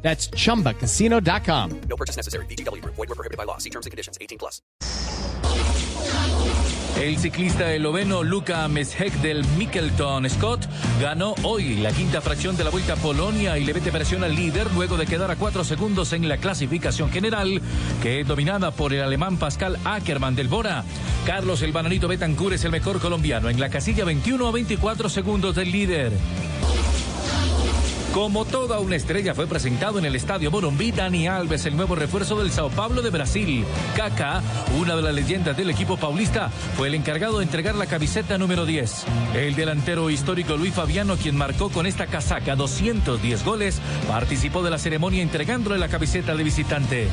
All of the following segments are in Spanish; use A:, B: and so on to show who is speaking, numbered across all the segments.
A: That's chumbacasino.com.
B: No purchase necessary. BGW. Void were prohibited by law. See terms and conditions. 18 plus.
C: El ciclista esloveno Luka Meshek del Mikkelton Scott ganó hoy la quinta fracción de la Vuelta a Polonia y le mete presión al líder luego de quedar a cuatro segundos en la clasificación general, que es dominada por el alemán Pascal Ackermann del Bora. Carlos el Bananito Betancourt es el mejor colombiano en la casilla 21 a 24 segundos del líder. Como toda una estrella fue presentado en el estadio Morumbi Dani Alves, el nuevo refuerzo del Sao Paulo de Brasil. Kaká, una de las leyendas del equipo paulista, fue el encargado de entregar la camiseta número 10. El delantero histórico Luis Fabiano, quien marcó con esta casaca 210 goles, participó de la ceremonia entregándole la camiseta de visitante.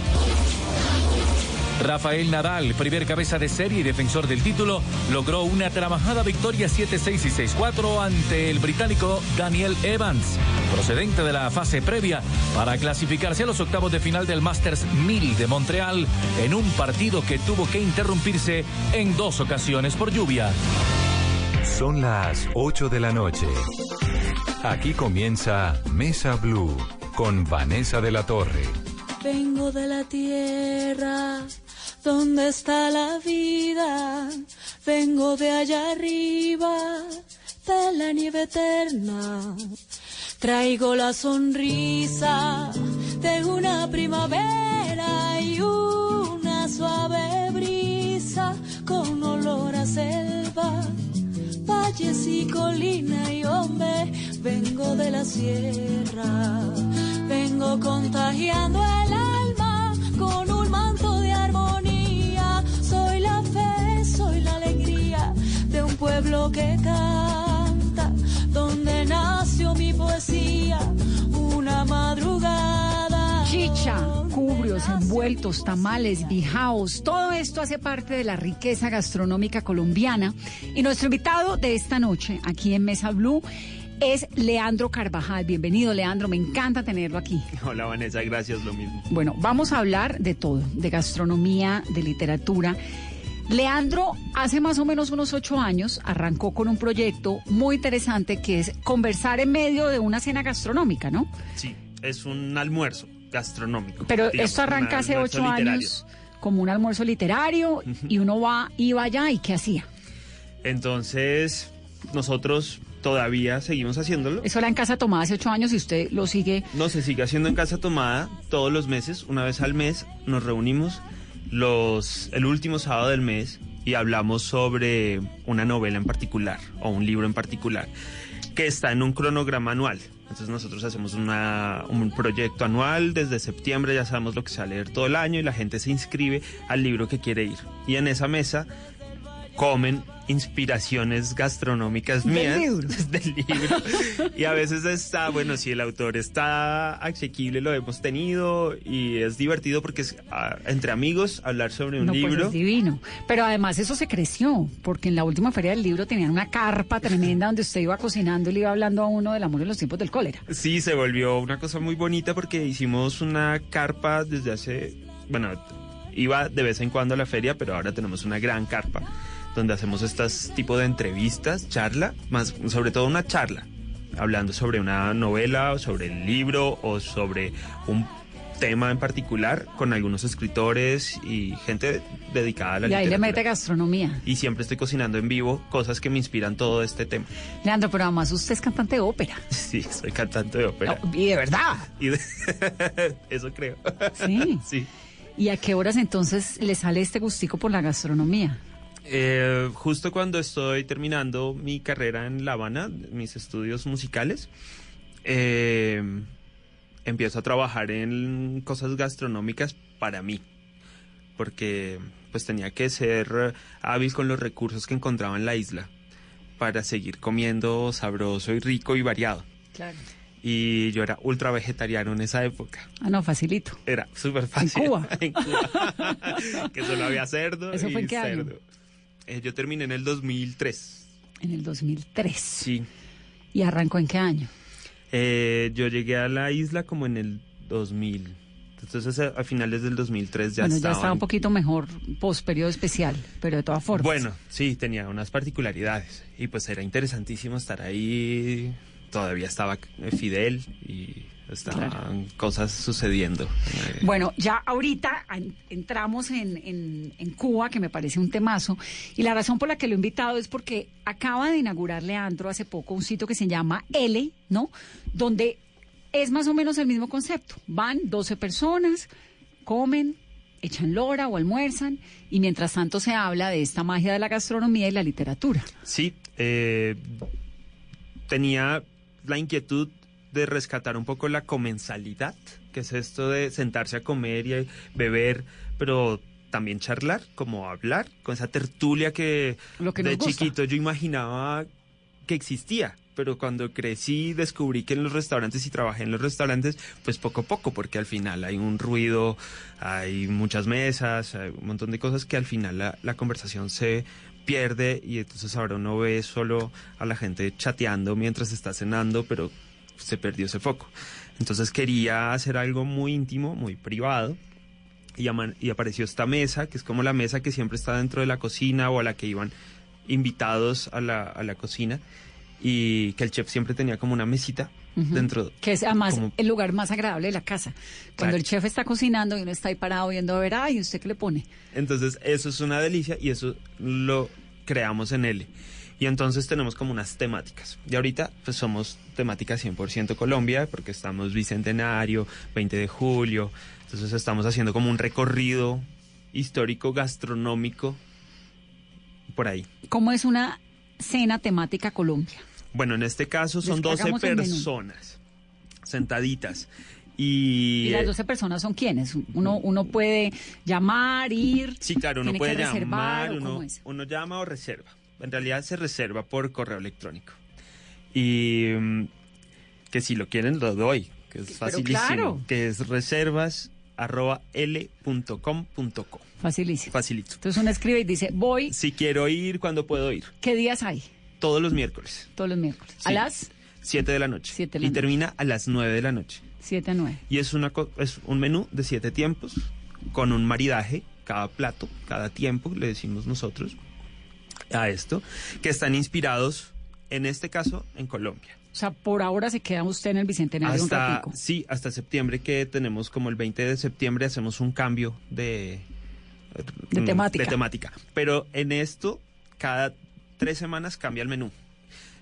C: Rafael Nadal, primer cabeza de serie y defensor del título, logró una trabajada victoria 7-6 y 6-4 ante el británico Daniel Evans, procedente de la fase previa para clasificarse a los octavos de final del Masters 1000 de Montreal en un partido que tuvo que interrumpirse en dos ocasiones por lluvia.
D: Son las 8 de la noche. Aquí comienza Mesa Blue con Vanessa de la Torre.
E: Vengo de la tierra donde está la vida. Vengo de allá arriba, de la nieve eterna. Traigo la sonrisa de una primavera y una suave brisa con olor a selva. Valles y colina y hombre, vengo de la sierra. Vengo contagiando el alma un pueblo que canta, donde nació mi poesía, una madrugada.
F: Chicha, cubrios, envueltos, tamales, bijaos, todo esto hace parte de la riqueza gastronómica colombiana. Y nuestro invitado de esta noche, aquí en Mesa Blue, es Leandro Carvajal. Bienvenido, Leandro. Me encanta tenerlo aquí.
G: Hola, Vanessa. Gracias, lo mismo.
F: Bueno, vamos a hablar de todo, de gastronomía, de literatura. Leandro, hace más o menos unos ocho años, arrancó con un proyecto muy interesante que es conversar en medio de una cena gastronómica, ¿no?
G: Sí, es un almuerzo gastronómico.
F: Pero
G: digamos,
F: esto arranca hace ocho
G: literario.
F: años como un almuerzo literario y uno va, iba allá y ¿qué hacía?
G: Entonces, nosotros todavía seguimos haciéndolo.
F: Eso era en Casa Tomada hace ocho años y usted lo sigue.
G: No se sigue haciendo en casa tomada todos los meses, una vez al mes, nos reunimos el último sábado del mes y hablamos sobre una novela en particular o un libro en particular que está en un cronograma anual. Entonces nosotros hacemos un proyecto anual, desde septiembre ya sabemos lo que se va a leer todo el año y la gente se inscribe al libro que quiere ir. Y en esa mesa comen inspiraciones gastronómicas
F: Del
G: mías
F: libro.
G: del libro. Y a veces está, bueno, si el autor está asequible, lo hemos tenido y es divertido porque es ah, entre amigos hablar sobre un
F: no, pues
G: libro.
F: es divino. Pero además eso se creció, porque en la última feria del libro tenían una carpa tremenda donde usted iba cocinando y le iba hablando a uno del amor en los tiempos del cólera.
G: Sí, se volvió una cosa muy bonita porque hicimos una carpa desde hace, bueno, iba de vez en cuando a la feria, pero ahora tenemos una gran carpa donde hacemos estas tipo de entrevistas, charla, más sobre todo una charla, hablando sobre una novela o sobre el libro o sobre un tema en particular con algunos escritores y gente dedicada a la
F: Y ahí le mete gastronomía.
G: Y siempre estoy cocinando en vivo cosas que me inspiran todo este tema.
F: Leandro, pero además usted es cantante de ópera.
G: Sí, soy cantante de ópera.
F: No, y de verdad.
G: Y de- Eso creo.
F: Sí.
G: Sí.
F: ¿Y a qué horas entonces le sale este gustico por la gastronomía?
G: Eh, justo cuando estoy terminando mi carrera en La Habana, mis estudios musicales, eh, empiezo a trabajar en cosas gastronómicas para mí, porque pues tenía que ser hábil con los recursos que encontraba en la isla para seguir comiendo sabroso y rico y variado.
F: Claro.
G: y yo era ultra vegetariano en esa época.
F: Ah, no, facilito.
G: Era súper fácil.
F: Cuba?
G: En Cuba. que solo había cerdo
F: ¿Eso
G: y
F: fue en qué año?
G: Eh, yo terminé en el 2003.
F: En el 2003.
G: Sí.
F: ¿Y arrancó en qué año?
G: Eh, yo llegué a la isla como en el 2000. Entonces a, finales del 2003 ya
F: bueno, ya
G: estaba.
F: estaba un poquito mejor post periodo especial, pero de todas formas.
G: Bueno, sí, tenía unas particularidades. Y pues era interesantísimo estar ahí. Todavía estaba eh, Fidel y estaban cosas sucediendo. Eh,
F: Bueno, ya ahorita en- entramos en, en- en Cuba, que me parece un temazo, y la razón por la que lo he invitado es porque acaba de inaugurar Leandro hace poco un sitio que se llama L, ¿no? Donde es más o menos el mismo concepto. Van 12 personas, comen, echan lora o almuerzan, y mientras tanto se habla de esta magia de la gastronomía y la literatura.
G: Sí, eh, tenía la inquietud de rescatar un poco la comensalidad, que es esto de sentarse a comer y beber, pero también charlar, como hablar, con esa tertulia que,
F: Lo que
G: de chiquito yo imaginaba que existía. Pero cuando crecí descubrí que en los restaurantes y trabajé en los restaurantes, pues poco a poco, porque al final hay un ruido, hay muchas mesas, hay un montón de cosas que al final la, la conversación se pierde y entonces ahora uno ve solo a la gente chateando mientras está cenando, pero se perdió ese foco. Entonces quería hacer algo muy íntimo, muy privado. Y, apareció esta mesa, que es como la mesa que siempre está dentro de la cocina o a la que iban invitados a la, a la cocina. Y que el chef siempre tenía como una mesita dentro.
F: Que es además
G: como-
F: el lugar más agradable de la casa. Cuando
G: Claro.
F: el chef está cocinando y uno está ahí parado viendo a ver, ay, ¿usted qué le pone?
G: Entonces, eso es una delicia y eso lo creamos en L. Y entonces tenemos como unas temáticas. Y ahorita, pues somos temática 100% Colombia, porque estamos bicentenario, 20 de julio. Entonces, estamos haciendo como un recorrido histórico, gastronómico, por ahí.
F: ¿Cómo es una cena temática Colombia?
G: Bueno, en este caso son 12
F: Descargamos el menú.
G: personas sentaditas. Y,
F: ¿Y las 12 personas son quiénes? Uno, uno puede llamar, ir.
G: Sí, claro, uno puede llamar,
F: ¿o
G: uno, uno llama o reserva. En realidad se reserva por correo electrónico. Y mm, que si lo quieren lo doy, que es facilísimo,
F: claro.
G: que es reservas arroba l.com.co.
F: Facilísimo.
G: Facilito.
F: Entonces uno escribe y dice, voy,
G: Si quiero ir, ¿cuándo puedo ir?
F: ¿qué días hay?
G: Todos los miércoles,
F: Todos los miércoles. A las
G: 7 de la noche.
F: Siete de la
G: y
F: noche.
G: termina a las 9 de la noche.
F: 7 a 9.
G: Y es, una, es un menú de siete tiempos con un maridaje, cada plato, cada tiempo, le decimos nosotros, a esto, que están inspirados, en este caso, en Colombia.
F: O sea, por ahora se queda usted en el Bicentenario un
G: Hasta,
F: ratico.
G: sí, hasta septiembre que tenemos como el 20 de septiembre hacemos un cambio de,
F: De
G: mm,
F: temática.
G: de temática. Pero en esto, cada tres semanas cambia el menú.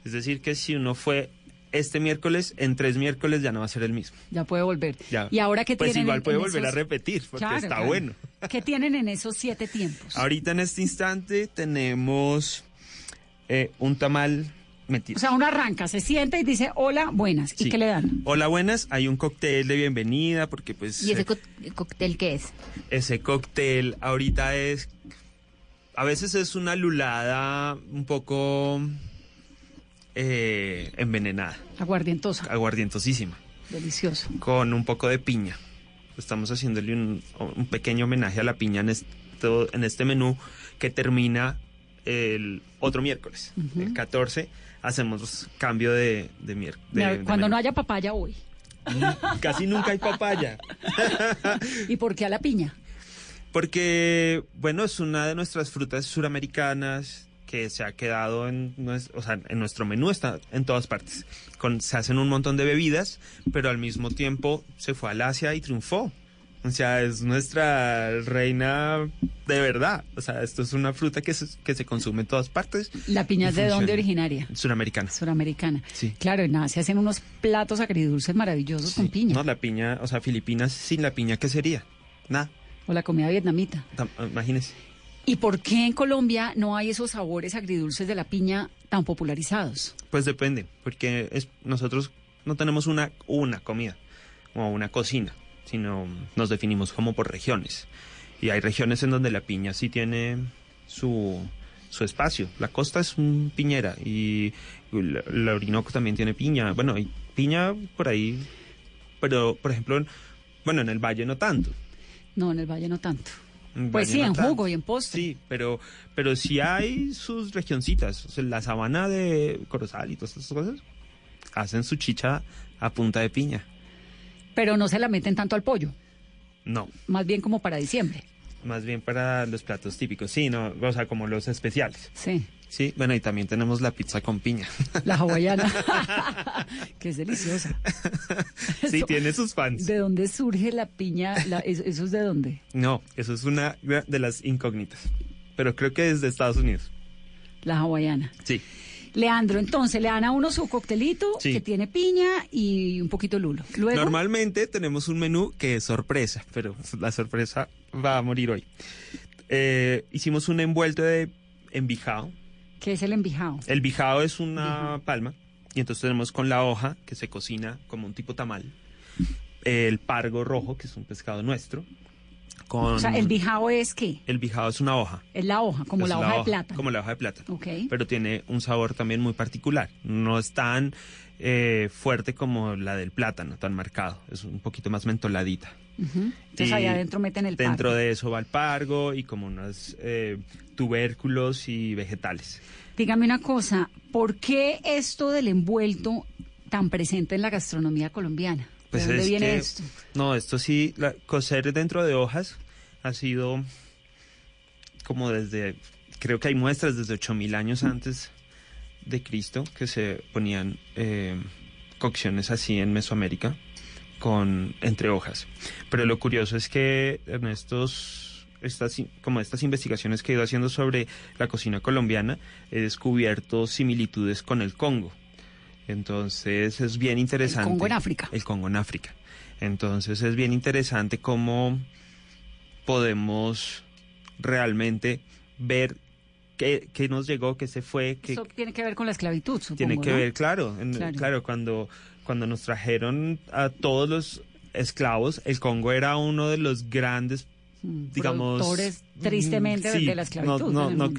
G: Es decir, que si uno fue este miércoles, en tres miércoles ya no va a ser el mismo.
F: Ya puede volver.
G: Ya.
F: Y ahora que
G: Pues
F: tienen
G: igual puede volver a repetir, porque
F: Claro,
G: está
F: claro.
G: bueno.
F: ¿Qué tienen en esos siete tiempos?
G: Ahorita en este instante tenemos eh, un tamal metido.
F: O sea, uno arranca, se sienta y dice, hola, buenas. ¿Y
G: Sí.
F: qué le dan?
G: Hola, buenas. Hay un cóctel de bienvenida porque pues
H: ¿Y ese
G: eh,
H: cóctel qué es?
G: ese cóctel ahorita es... A veces es una lulada un poco eh, envenenada,
F: Aguardientosa.
G: aguardientosísima,
F: Delicioso.
G: con un poco de piña. Estamos haciéndole un, un pequeño homenaje a la piña en, esto, en este menú que termina el otro miércoles, el 14. Hacemos cambio de, de miércoles.
F: Cuando no haya papaya, voy.
G: Casi nunca hay papaya.
F: ¿Y por qué a la piña?
G: Porque, bueno, es una de nuestras frutas suramericanas que se ha quedado en, nues- o sea, en nuestro menú, está en todas partes. Con, se hacen un montón de bebidas, pero al mismo tiempo se fue al Asia y triunfó. O sea, es nuestra reina de verdad. O sea, esto es una fruta que se, que se consume en todas partes.
F: ¿La piña es de
G: Funciona.
F: dónde originaria?
G: Suramericana.
F: Suramericana.
G: Sí.
F: Claro, en Asia hacen unos platos agridulces maravillosos con piña.
G: No, la piña, o sea, Filipinas sin la piña, ¿qué sería? Nada.
F: O la comida vietnamita.
G: Tam- Imagínese.
F: ¿Y por qué en Colombia no hay esos sabores agridulces de la piña tan popularizados?
G: Pues depende, porque es, nosotros no tenemos una, una comida o una cocina, sino nos definimos como por regiones. Y hay regiones en donde la piña sí tiene su, su espacio. La costa es un piñera y la, la Orinoco también tiene piña. Bueno, hay Piña por ahí, pero por ejemplo, en- bueno, en el valle no tanto.
F: No, en el Valle no tanto. Pues sí, en jugo y en postre.
G: Sí, pero, pero sí hay sus regioncitas. O sea, la sabana de Corozal y todas estas cosas hacen su chicha a punta de piña.
F: Pero no se la meten tanto al pollo,
G: No,
F: más bien como para diciembre.
G: más bien para los platos típicos. Sí, no, o sea, como los especiales.
F: Sí,
G: Sí, bueno, y también tenemos la pizza con piña.
F: la hawaiana, que es deliciosa.
G: sí,
F: Eso-
G: tiene sus fans.
F: ¿De dónde surge la piña? La- ¿eso, eso es de dónde?
G: No, eso es una de las incógnitas. Pero creo que es de Estados Unidos.
F: La hawaiana.
G: Sí.
F: Leandro, entonces le dan a uno su coctelito
G: Sí.
F: que tiene piña y un poquito lulo. Luego,
G: Normalmente tenemos un menú que es sorpresa, pero la sorpresa va a morir hoy. Eh, hicimos un envuelto de envijado.
F: ¿Qué es el envijado?
G: El bijao es una palma y entonces tenemos con la hoja que se cocina como un tipo tamal. El pargo rojo, que es un pescado nuestro. Con
F: O sea, el bijao es qué?
G: el bijao es una hoja.
F: Es la hoja, como
G: Es
F: la hoja de plata.
G: Como la hoja de plata.
F: Ok.
G: Pero tiene un sabor también muy particular. No es tan eh, fuerte como la del plátano, tan marcado. Es un poquito más mentoladita.
F: Entonces
G: Y
F: ahí adentro meten el
G: Dentro
F: pargo.
G: de eso va el pargo y como unos eh, tubérculos y vegetales.
F: Dígame una cosa, ¿por qué esto del envuelto tan presente en la gastronomía colombiana? ¿De dónde
G: Pues es
F: viene
G: que-
F: esto?
G: No, esto sí, la- coser dentro de hojas ha sido como desde, creo que hay muestras desde 8000 años antes de Cristo que se ponían eh, cocciones así en Mesoamérica con entre hojas. Pero lo curioso es que en estos estas como estas investigaciones que he ido haciendo sobre la cocina colombiana he descubierto similitudes con el Congo. Entonces es bien interesante.
F: Congo en África.
G: El Congo en África. Entonces es bien interesante cómo podemos realmente ver qué, qué nos llegó, qué se fue, qué
F: Eso tiene que ver con la esclavitud, supongo,
G: tiene que
F: ¿no?
G: ver, claro, en-
F: Claro.
G: claro, cuando, cuando nos trajeron a todos los esclavos, el Congo era uno de los grandes, digamos...
F: productores, tristemente,
G: sí,
F: de la esclavitud.
G: No, no, no,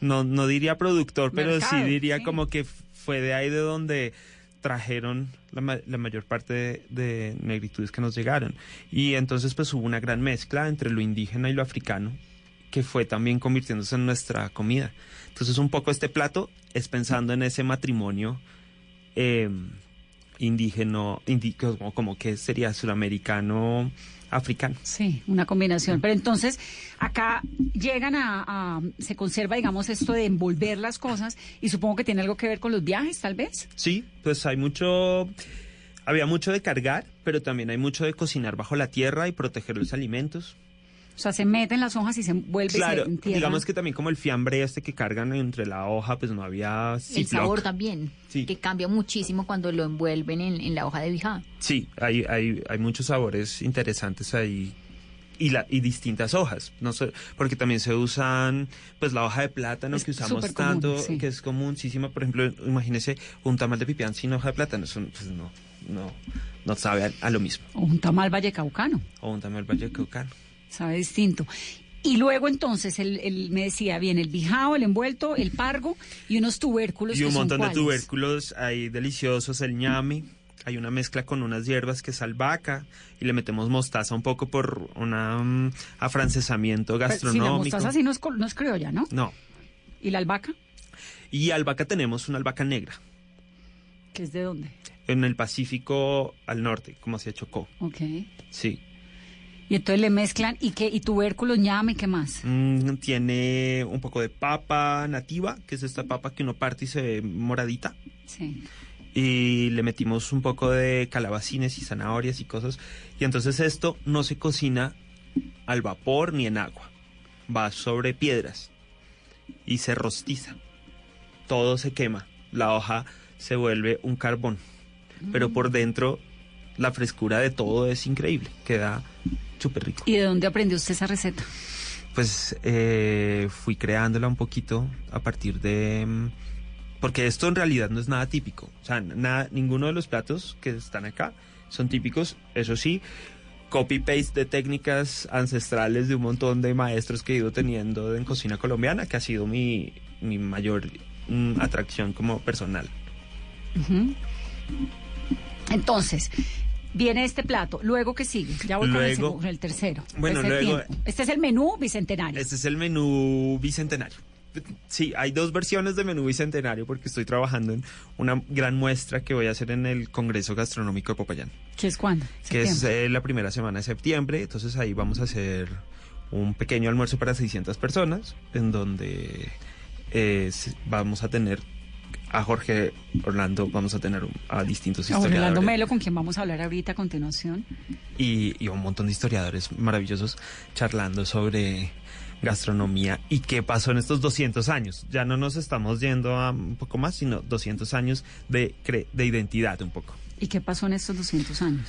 G: no, no diría productor, pero
F: Mercado,
G: sí diría
F: sí.
G: como que fue de ahí de donde trajeron la, ma- la mayor parte de, de negritudes que nos llegaron. Y entonces pues hubo una gran mezcla entre lo indígena y lo africano, que fue también convirtiéndose en nuestra comida. Entonces un poco este plato es pensando en ese matrimonio eh, indígena, indi- como, como que sería suramericano, africano.
F: Sí, una combinación. Pero entonces, acá llegan a, a- se conserva, digamos, esto de envolver las cosas y supongo que tiene algo que ver con los viajes, tal vez.
G: Sí, pues hay mucho, había mucho de cargar, pero también hay mucho de cocinar bajo la tierra y proteger los alimentos.
F: O sea, se meten las hojas y se envuelve y
G: Claro,
F: se
G: digamos que también como el fiambre este que cargan entre la hoja, pues no había
H: El sabor también,
G: Sí.
H: que cambia muchísimo cuando lo envuelven en, en la hoja de bijá.
G: Sí, hay, hay, hay muchos sabores interesantes ahí y, la, y distintas hojas, no sé, porque también se usan, pues la hoja de plátano
F: Es
G: que usamos
F: común,
G: tanto,
F: sí.
G: que es comunísima, por ejemplo, imagínese un tamal de pipián sin hoja de plátano, eso pues no, no, no sabe a, a lo mismo,
F: O un tamal vallecaucano,
G: o un tamal vallecaucano.
F: Sabe distinto. Y luego entonces, el- me decía, bien, el bijao, el envuelto, el pargo y unos tubérculos.
G: Y
F: que
G: un
F: son
G: montón de tubérculos ahí deliciosos, el ñami. Hay una mezcla con unas hierbas que es albahaca y le metemos mostaza un poco por un afrancesamiento
F: Pero Si la
G: gastronómico.
F: mostaza sí no es, no es criolla, ¿no?
G: No.
F: ¿Y la albahaca?
G: Y albahaca tenemos una albahaca negra
F: ¿Que es de dónde?
G: en el Pacífico al norte, como hacia Chocó.
F: Ok.
G: Sí.
F: Y entonces le mezclan, ¿y qué? ¿Y tubérculos, ñame, qué más?
G: Mm, tiene un poco de papa nativa, que es esta papa que uno parte y se ve moradita.
F: Sí.
G: y le metimos un poco de calabacines y zanahorias y cosas. Y entonces esto no se cocina al vapor ni en agua. Va sobre piedras y se rostiza. Todo se quema. La hoja se vuelve un carbón. Pero por dentro la frescura de todo es increíble. Queda súper rico.
F: ¿Y de dónde aprendió usted esa receta?
G: Pues eh, fui creándola un poquito a partir de... mm, Porque esto en realidad no es nada típico. O sea, nada, ninguno de los platos que están acá son típicos. Eso sí, copy-paste de técnicas ancestrales de un montón de maestros que he ido teniendo en cocina colombiana, que ha sido mi, mi mayor mm, atracción como personal.
F: Entonces, viene este plato. Luego, ¿qué sigue? Ya voy con el,
G: Luego-
F: segundo, el tercero.
G: Bueno,
F: Este
G: luego-
F: tiempo. Este es el menú bicentenario.
G: Este es el menú bicentenario. Sí, hay dos versiones de menú bicentenario porque estoy trabajando en una gran muestra que voy a hacer en el Congreso Gastronómico de Popayán,
F: ¿Qué es cuándo?
G: que es eh, la primera semana de septiembre. Entonces ahí vamos a hacer un pequeño almuerzo para 600 personas en donde eh, vamos a tener a Jorge Orlando, vamos a tener a distintos
F: A Orlando
G: historiadores
F: Melo, con quien vamos a hablar ahorita a continuación.
G: y, y un montón de historiadores maravillosos charlando sobre gastronomía y qué pasó en estos 200 años. Ya no nos estamos yendo a un poco más, sino 200 años de, cre- de identidad un poco.
F: ¿Y qué pasó en estos 200 años?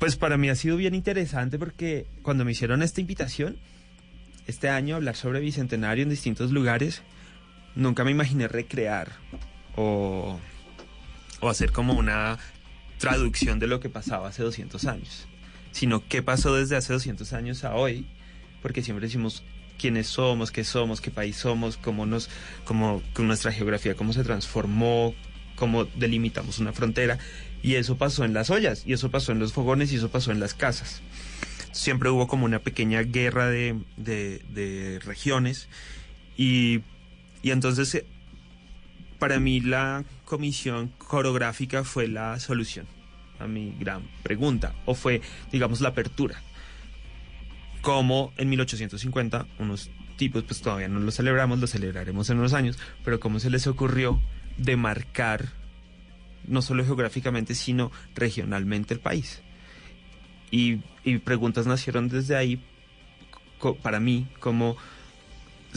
G: Pues para mí ha sido bien interesante porque cuando me hicieron esta invitación, este año, hablar sobre Bicentenario en distintos lugares, nunca me imaginé recrear o, o hacer como una traducción de lo que pasaba hace 200 años, sino qué pasó desde hace 200 años a hoy, porque siempre decimos quiénes somos, qué somos, qué país somos, cómo nos, cómo con nuestra geografía, cómo se transformó, cómo delimitamos una frontera, y eso pasó en las ollas, y eso pasó en los fogones, y eso pasó en las casas. Siempre hubo como una pequeña guerra de, de- regiones, y, y entonces eh, para mí la comisión coreográfica fue la solución a mi gran pregunta, o fue, digamos, la apertura. Como en 1850 unos tipos, pues todavía no lo celebramos, lo celebraremos en unos años, pero cómo se les ocurrió demarcar no solo geográficamente, sino regionalmente el país. Y, y preguntas nacieron desde ahí, para mí, como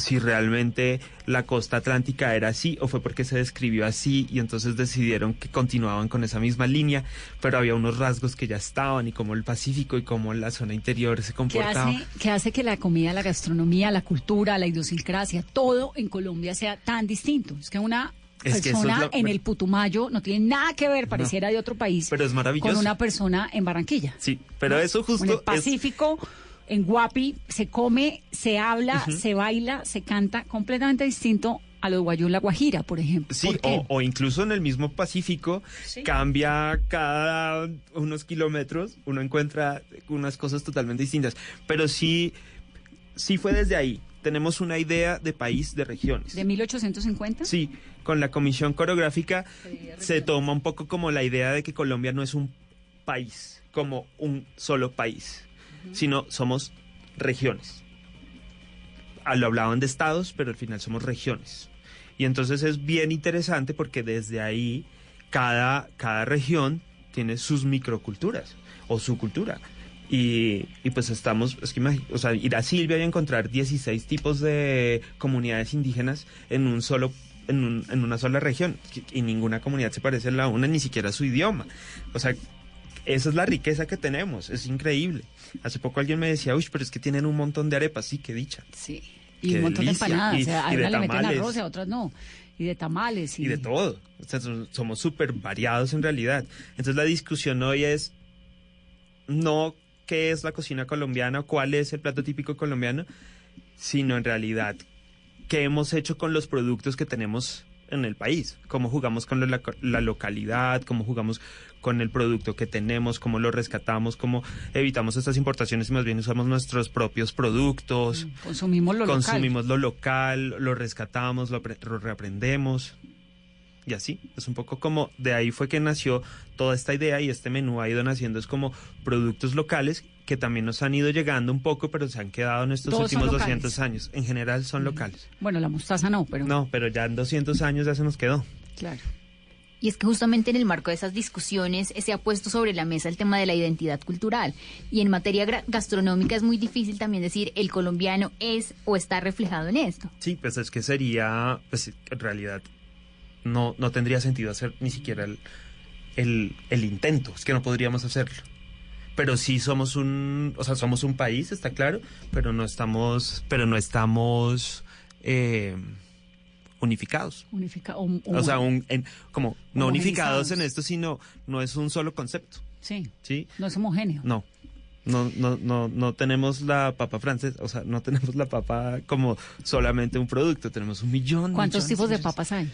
G: si realmente la costa atlántica era así o fue porque se describió así y entonces decidieron que continuaban con esa misma línea, pero había unos rasgos que ya estaban y como el Pacífico y como la zona interior se
F: ¿Qué
G: comportaba.
F: hace, qué hace que la comida, la gastronomía, la cultura, la idiosincrasia, todo en Colombia sea tan distinto? Es que una
G: Es que eso es
F: persona
G: lo-
F: en el Putumayo no tiene nada que ver, pareciera de otro país,
G: Pero es maravilloso.
F: con una persona en Barranquilla.
G: Sí, pero eso
F: En
G: justo
F: el
G: es-
F: Pacífico, en Guapi, se come, se habla, se baila, se canta completamente distinto a lo de Guayú La Guajira, por ejemplo.
G: Sí,
F: ¿Por qué?
G: o, o incluso en el mismo Pacífico cambia cada unos kilómetros, uno encuentra unas cosas totalmente distintas. Pero sí, sí fue desde ahí. Tenemos una idea de país, de regiones.
F: ¿De 1850?
G: Sí, con la comisión coreográfica se toma un poco como la idea de que Colombia no es un país, como un solo país, sino somos regiones. Ah, Lo hablaban de estados, pero al final somos regiones. Y entonces es bien interesante porque desde ahí cada, cada región tiene sus microculturas o su cultura. Y, y pues estamos, es que imagi- o sea, ir a Silvia y encontrar 16 tipos de comunidades indígenas en un solo en, un- en una sola región y ninguna comunidad se parece a la una, ni siquiera su idioma. O sea, esa es la riqueza que tenemos, es increíble. Hace poco alguien me decía, uy, pero es que tienen un montón de arepas, sí, qué dicha.
F: Sí. Y
G: Qué
F: un montón
G: delicia.
F: de empanadas.
G: Y-
F: o sea, a una le meten arroz y a otras no. Y de tamales. Y,
G: y de todo. O sea, so- somos súper variados en realidad. Entonces la discusión hoy es no qué es la cocina colombiana o cuál es el plato típico colombiano, sino en realidad qué hemos hecho con los productos que tenemos en el país, cómo jugamos con la, la localidad, cómo jugamos con el producto que tenemos, cómo lo rescatamos, cómo evitamos estas importaciones y más bien usamos nuestros propios productos
F: Consumimos lo local.
G: consumimos lo local, lo rescatamos, lo reaprendemos. Y así, es un poco como de ahí fue que nació toda esta idea y este menú ha ido naciendo, es como productos locales que también nos han ido llegando un poco, pero se han quedado en estos
F: Todos
G: últimos
F: locales.
G: 200 años. En general son locales.
F: Bueno, la mostaza no, pero
G: No, pero ya en 200 años ya se nos quedó.
F: claro.
H: Y es que justamente en el marco de esas discusiones se ha puesto sobre la mesa el tema de la identidad cultural. Y en materia gastronómica es muy difícil también decir el colombiano es o está reflejado en esto.
G: Sí, pues es que sería, pues en realidad no, no tendría sentido hacer ni siquiera el, el, el intento, es que no podríamos hacerlo. Pero sí somos un, o sea, somos un país, está claro, pero no estamos, pero no estamos eh, unificados.
F: Unifica, o,
G: sea, un, en- como no unificados en esto, sino no es un solo concepto,
F: Sí,
G: ¿sí?
F: no es homogéneo.
G: No. No, no, no, no tenemos la papa francesa, o sea, no tenemos la papa como solamente un producto, tenemos un millón.
F: ¿Cuántos
G: millones,
F: tipos de papas hay?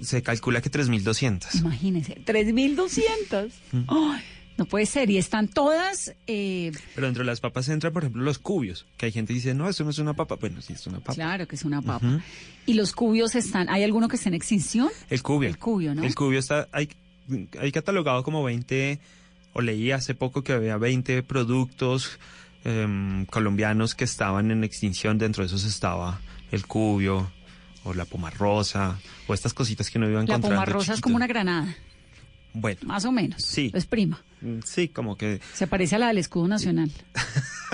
G: Se calcula que 3.200.
F: Imagínense, 3.200. Ay, no puede ser. Y están todas... eh,
G: Pero dentro de las papas entran, por ejemplo, los cubios, que hay gente que dice, no, eso no es una papa. Bueno, sí, es una papa.
F: Claro que es una papa. Y los cubios están... ¿Hay alguno que esté en extinción?
G: El cubio.
F: El cubio, ¿no?
G: El cubio está, hay, hay catalogado como 20, o leí hace poco que había 20 productos em, colombianos que estaban en extinción. Dentro de esos estaba el cubio, o la pomarrosa, o estas cositas que no iban
F: La
G: encontrando.
F: pomarrosa es como una granada,
G: Bueno,
F: más o menos.
G: Sí.
F: Es prima.
G: mm, sí, como que,
F: Se parece a la del escudo nacional.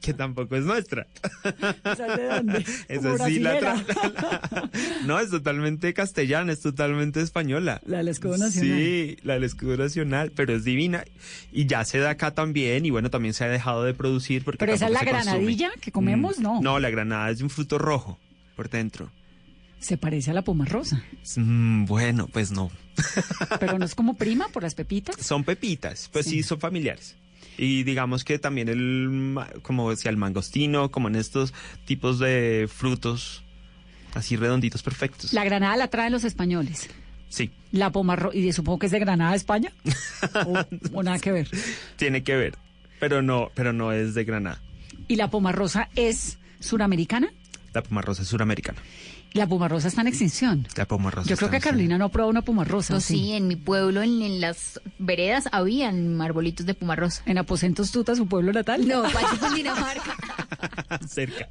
G: que tampoco es nuestra.
F: ¿Esa es de dónde?
G: Esa
F: Como
G: sí, la, tra- No, es totalmente castellana, es totalmente española.
F: La del escudo nacional.
G: Sí, la del escudo nacional, pero es divina. Y ya se da acá también, y bueno, también se ha dejado de producir porque
F: Pero esa es la
G: consume.
F: granadilla que comemos,
G: Mm,
F: no.
G: No, la granada es de un fruto rojo por dentro.
F: Se parece a la pomarrosa.
G: Mm, bueno, pues no.
F: Pero no es como prima por las pepitas.
G: Son pepitas, pues sí,
F: Sí.
G: son familiares. Y digamos que también el, como decía, el mangostino, como en estos tipos de frutos así redonditos perfectos.
F: La granada la traen los españoles.
G: Sí,
F: La pomarrosa, y supongo que es de Granada, España. o, o nada que ver.
G: tiene que ver, pero no, pero no es de Granada.
F: Y la pomarrosa es suramericana.
G: La pomarrosa es suramericana.
F: La pomarrosa está en extinción.
G: La pomarrosa.
F: Yo creo que Carolina no ha probado una pomarrosa.
H: No,
F: ¿o
H: sí, en mi pueblo, en, en las veredas, habían arbolitos de pumarrosa.
F: En Aposentos Tuta, su pueblo natal.
H: No, Pacho, Cundinamarca.
G: Cerca.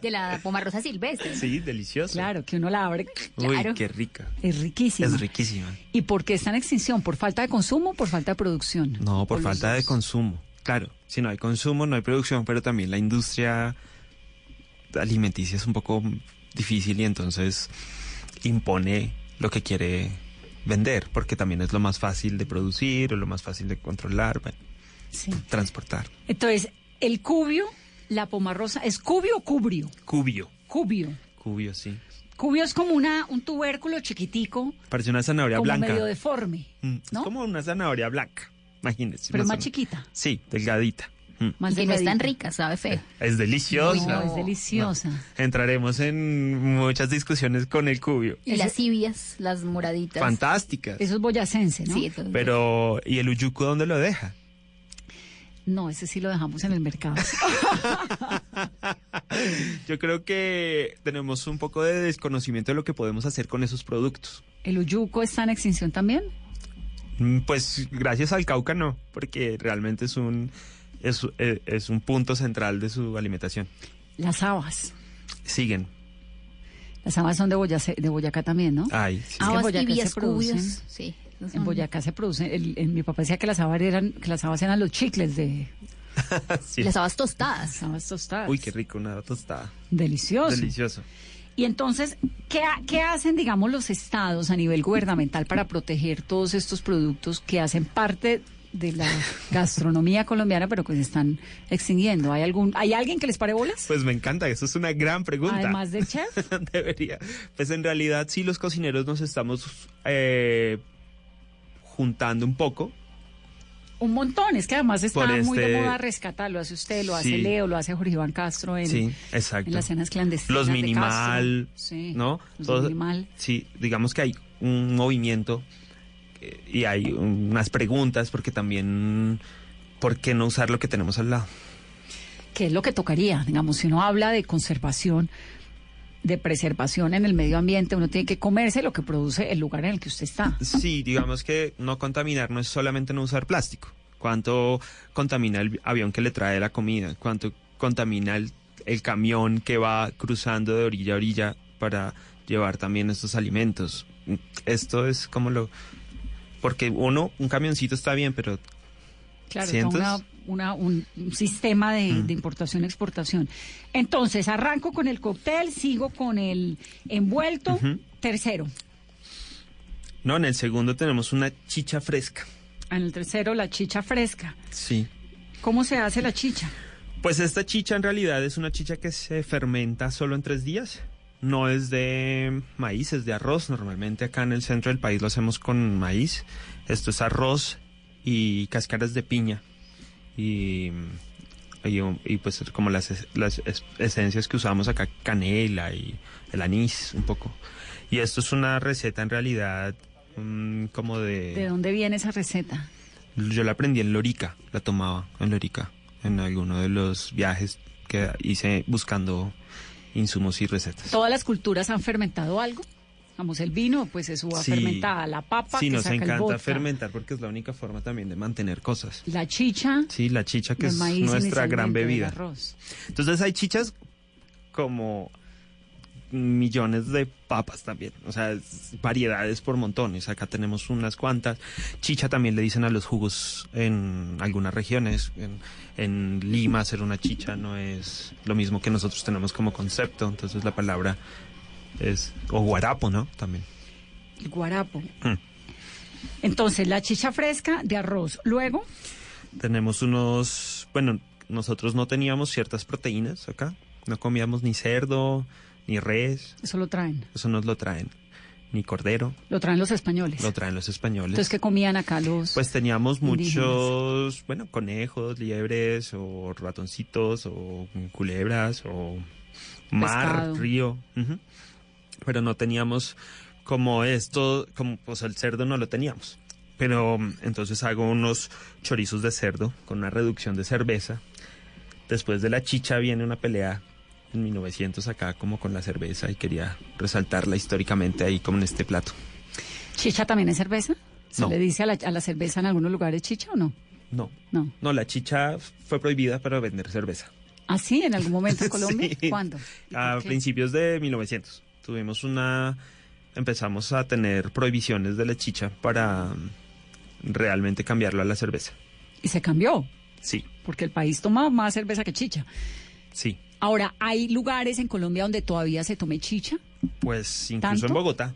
H: De la pomarrosa silvestre.
G: Sí, delicioso.
F: Claro, que uno la abre.
G: Uy,
H: claro.
G: qué rica.
F: Es riquísima.
G: Es riquísima.
F: ¿Y por qué está en extinción? ¿Por falta de consumo o por falta de producción?
G: No, por
F: los
G: falta de consumo. Claro, si no hay consumo, no hay producción, pero también la industria alimenticia es un poco difícil y entonces impone lo que quiere vender, porque también es lo más fácil de producir o lo más fácil de controlar, bueno,
F: Sí.
G: transportar.
F: Entonces, el cubio, la pomarrosa, ¿es cubio o cubrio?
G: Cubio.
F: Cubio.
G: Cubio, sí.
F: Cubio es como una, un tubérculo chiquitico,
G: Parece una zanahoria
F: como
G: blanca.
F: medio deforme,
G: Mm,
F: ¿no?
G: Es como una zanahoria blanca, imagínense.
F: pero
G: más
F: chiquita.
G: Sí, delgadita. Mm.
F: Más
H: que no es tan rica, sabe feo.
G: Es deliciosa.
F: No, es deliciosa.
G: Entraremos en muchas discusiones con el cubio.
H: Y las civias, las moraditas.
G: Fantásticas.
F: Eso es boyacense, ¿no?
H: Sí, entonces-
G: Pero, ¿y el uyuco dónde lo deja?
F: No, ese sí lo dejamos en el mercado.
G: Yo creo que tenemos un poco de desconocimiento de lo que podemos hacer con esos productos.
F: ¿El uyuco está en extinción también?
G: Mm, Pues gracias al Cauca no, porque realmente es un, es, eh, es un punto central de su alimentación.
F: Las habas.
G: Siguen.
F: Las habas son de, Boyace- de Boyacá también, ¿no?
G: Ay, sí.
H: Habas,
F: Boyacá se
H: tibias,
F: producen.
H: cubios. Sí.
F: En Boyacá se producen. el- el- mi papá decía que las habas eran, que las habas eran los chicles de
G: Sí.
H: Las habas tostadas.
F: las habas tostadas.
G: Uy, qué rico, una tostada.
F: Delicioso.
G: Delicioso.
F: Y entonces, ¿qué, ¿qué hacen, digamos, los estados a nivel gubernamental para proteger todos estos productos que hacen parte de la gastronomía colombiana, pero que se están extinguiendo? ¿Hay algún, ¿hay alguien que les pare bolas?
G: Pues me encanta, eso es una gran pregunta.
F: Además del chef.
G: Debería. Pues en realidad sí los cocineros nos estamos eh, juntando un poco.
F: Un montón, es que además está muy de
G: este-
F: moda rescatar, lo hace usted, lo hace. Leo, lo hace Jorge Iván Castro en,
G: Sí, exacto.
F: en las cenas clandestinas.
G: Los
F: de
G: minimal,
F: Castro. Sí,
G: ¿no?
F: Los
G: Todo-
F: minimal.
G: Sí, digamos que hay un movimiento y hay unas preguntas porque también, ¿por qué no usar lo que tenemos al lado?
F: que es lo que tocaría, digamos, si uno habla de conservación, de preservación en el medio ambiente, uno tiene que comerse lo que produce el lugar en el que usted está.
G: Sí, digamos que no contaminar no es solamente no usar plástico. ¿Cuánto contamina el avión que le trae la comida? ¿Cuánto contamina el, el camión que va cruzando de orilla a orilla para llevar también estos alimentos? Esto es como lo... Porque uno, un camioncito está bien, pero
F: Claro, una, una- un, un sistema de,
G: Mm.
F: de importación-exportación. Entonces, arranco con el cóctel, sigo con el envuelto. Tercero.
G: no, en el segundo tenemos una chicha fresca.
F: En el tercero, la chicha fresca.
G: Sí.
F: ¿Cómo se hace la chicha?
G: Pues esta chicha en realidad es una chicha que se fermenta solo en tres días. No es de maíz, es de arroz. Normalmente acá en el centro del país lo hacemos con maíz. Esto es arroz y cáscaras de piña. Y, y, y, pues como las, las es- esencias que usamos acá, canela y el anís un poco. Y esto es una receta en realidad mm, como
F: ¿De
G: de...
F: dónde viene esa receta?
G: Yo la aprendí en Lorica, la tomaba en Lorica, en alguno de los viajes que hice buscando insumos y recetas.
F: ¿Todas las culturas han fermentado algo? Vamos, el vino, pues es uva
G: Sí.
F: fermentada, la papa,
G: Sí,
F: que
G: nos
F: saca el
G: encanta
F: vodka,
G: fermentar porque es la única forma también de mantener cosas.
F: La chicha,
G: Sí, la chicha que es
F: maíz
G: nuestra gran bebida.
F: arroz.
G: Entonces hay chichas como millones de papas también, o sea, es- variedades por montones. Acá tenemos unas cuantas. Chicha también le dicen a los jugos en algunas regiones. En, en Lima hacer una chicha no es lo mismo que nosotros tenemos como concepto, entonces la palabra es o guarapo, ¿no? También.
F: El guarapo.
G: Mm.
F: Entonces, la chicha fresca de arroz. Luego,
G: Tenemos unos, bueno, nosotros no teníamos ciertas proteínas acá, no comíamos ni cerdo, ni res,
F: eso lo traen.
G: eso nos lo traen, ni cordero,
F: Lo traen los españoles.
G: lo traen los españoles.
F: Entonces, ¿qué comían acá los...?
G: Pues teníamos
F: indígenas?
G: muchos, bueno, conejos, liebres, o ratoncitos, o culebras, o mar,
F: Pescado.
G: río. Pero no teníamos como esto, como pues el cerdo no lo teníamos. Pero mm, entonces hago unos chorizos de cerdo con una reducción de cerveza. Después de la chicha viene una pelea en 1900 acá como con la cerveza y quería resaltarla históricamente ahí como en este plato.
F: ¿Chicha también es cerveza? ¿Se
G: No.
F: le dice a la, a la cerveza en algunos lugares chicha o no?
G: No,
F: No.
G: No, la chicha fue prohibida para vender cerveza.
F: ¿Ah, sí? ¿En algún momento en Colombia?
G: Sí.
F: ¿Cuándo? ¿Y
G: A principios de 1900 tuvimos una... Empezamos a tener prohibiciones de la chicha para mm, realmente cambiarlo a la cerveza.
F: Y se cambió,
G: Sí,
F: porque el país toma más cerveza que chicha.
G: sí.
F: Ahora, ¿hay lugares en Colombia donde todavía se tome chicha?
G: Pues incluso
F: ¿Tanto?
G: en Bogotá.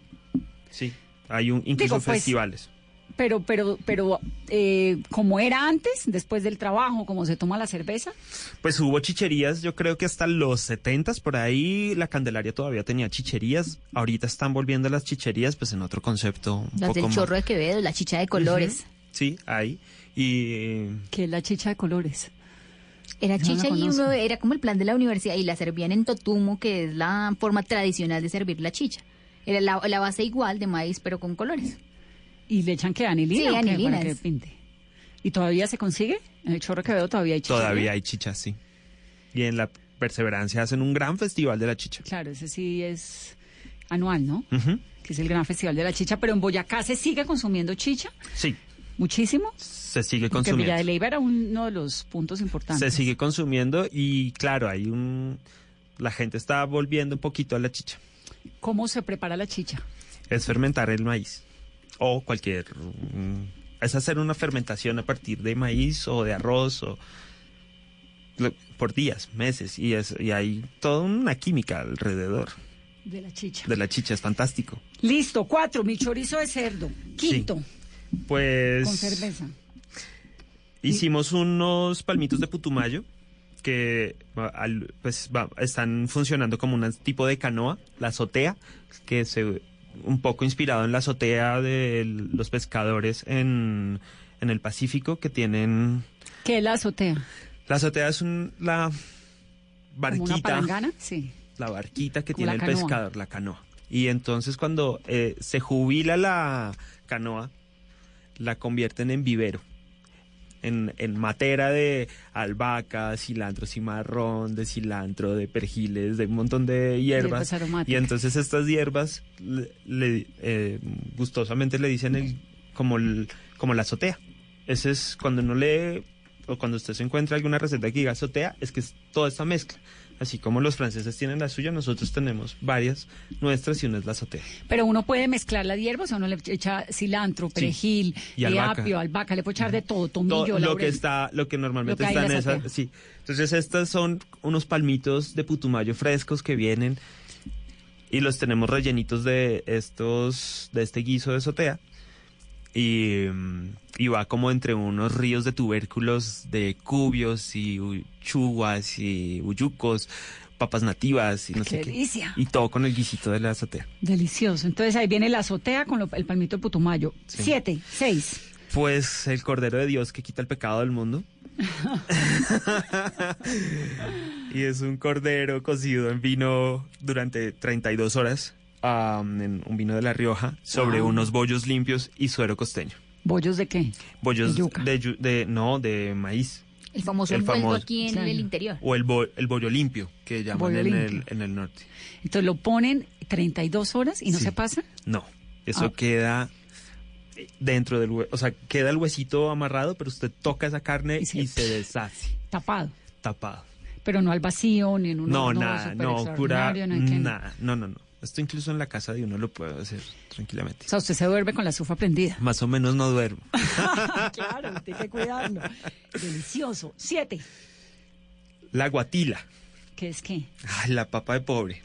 G: Sí, hay un, incluso
F: Digo, pues,
G: festivales.
F: Pero, pero, pero, eh, como era antes, después del trabajo, como se toma la cerveza,
G: Pues hubo chicherías, yo creo que hasta los 70 por ahí la Candelaria todavía tenía chicherías. Ahorita están volviendo las chicherías pues en otro concepto. Un
H: Las
G: poco
H: del
G: más-
H: chorro de Quevedo, la chicha de colores.
G: Sí, hay. Y
F: que es la chicha de colores.
H: Era
F: no
H: chicha y uno era como el plan de la universidad y la servían en totumo, que es la forma tradicional de servir la chicha. Era la, la base igual de maíz, pero con colores.
F: ¿Y le echan que anilina
H: Sí, anilina
F: para que pinte? ¿Y todavía se consigue? En el chorro que veo todavía hay chicha.
G: todavía hay chichas, sí. Y en la Perseverancia hacen un gran festival de la chicha.
F: Claro, ese sí es anual, ¿no?
G: Ujú.
F: Que es el gran festival de la chicha, pero en Boyacá se sigue consumiendo chicha,
G: Sí,
F: muchísimo.
G: se sigue
F: Porque Villa de
G: consumiendo.
F: Leyva era uno de los puntos importantes.
G: Se sigue consumiendo y claro, hay un... La gente está volviendo un poquito a la chicha.
F: ¿Cómo se prepara la chicha?
G: Es fermentar el maíz. O cualquier... mm, Es hacer una fermentación a partir de maíz o de arroz o... Por días, meses. Y, es, y hay toda una química alrededor
F: De la chicha.
G: de la chicha. Es fantástico.
F: Listo, cuatro, mi chorizo de cerdo. Quinto,
G: Pues...
F: con cerveza.
G: Hicimos unos palmitos de putumayo que pues, va- están funcionando como un tipo de canoa, la azotea, que se un poco inspirado en la azotea de los pescadores en, en el Pacífico que tienen
F: ¿Qué es la azotea?
G: la azotea es un, la
F: ¿Como una
G: barquita
F: palangana? Sí.
G: la barquita que
F: Como
G: tiene el pescador, la canoa. Y entonces cuando eh, se jubila la canoa, la convierten en vivero. En, en matera de albahaca, cilantro cimarrón, de cilantro, de perjiles, de un montón de hierbas. Y entonces estas hierbas le, le- eh, gustosamente le dicen el, como, el- como la azotea. Ese es cuando no lee o cuando usted se encuentra alguna receta que diga azotea, es que es toda esta mezcla. Así como los franceses tienen la suya, nosotros tenemos varias nuestras y una es la azotea.
F: Pero uno puede mezclar la hierba, o uno le echa cilantro, perejil,
G: Y
F: eh,
G: albahaca.
F: apio, albahaca, le puede echar de todo, tomillo,
G: Todo lo que está, lo que normalmente
F: Lo que hay
G: está
F: en
G: esa, sí. Entonces estas son unos palmitos de putumayo frescos que vienen y los tenemos rellenitos de estos, de este guiso de azotea y, mm, y va como entre unos ríos de tubérculos de cubios y chuguas y uyucos, papas nativas y no
F: ¡Qué
G: sé qué.
F: delicia!
G: Y todo con el guisito de la azotea.
F: Delicioso. Entonces ahí viene la azotea con lo- el palmito de putumayo.
G: Sí.
F: Siete, seis.
G: Pues el Cordero de Dios que quita el pecado del mundo. y es un cordero cocido en vino durante 32 horas am, en un vino de La Rioja sobre
F: Ah.
G: unos bollos limpios y suero costeño.
F: ¿Bollos de qué?
G: Bollos
F: De yuca.
G: de, yu- de- no, de maíz.
H: El famoso
G: El famoso-
H: aquí en
F: Claro.
H: el interior.
G: O el, bo- el bollo limpio, que llaman
F: Bollo
G: en el, en el norte.
F: Entonces lo ponen 32 horas y no
G: Sí.
F: se pasa.
G: No, eso
F: Ah.
G: queda dentro del hueso. O sea, queda el huesito amarrado, pero usted toca esa carne
F: Y
G: y
F: se-
G: deshace,
F: Tapado.
G: tapado.
F: Pero no al vacío ni en un
G: No, nada, no, pura, nada. No, no, no. Esto incluso en la casa de uno lo puede hacer tranquilamente.
F: O sea, usted se duerme con la estufa prendida.
G: Más o menos no duermo.
F: claro, tiene que cuidarlo. Delicioso. Siete.
G: La guatila.
F: ¿Qué es qué?
G: Ay, la papa de pobre.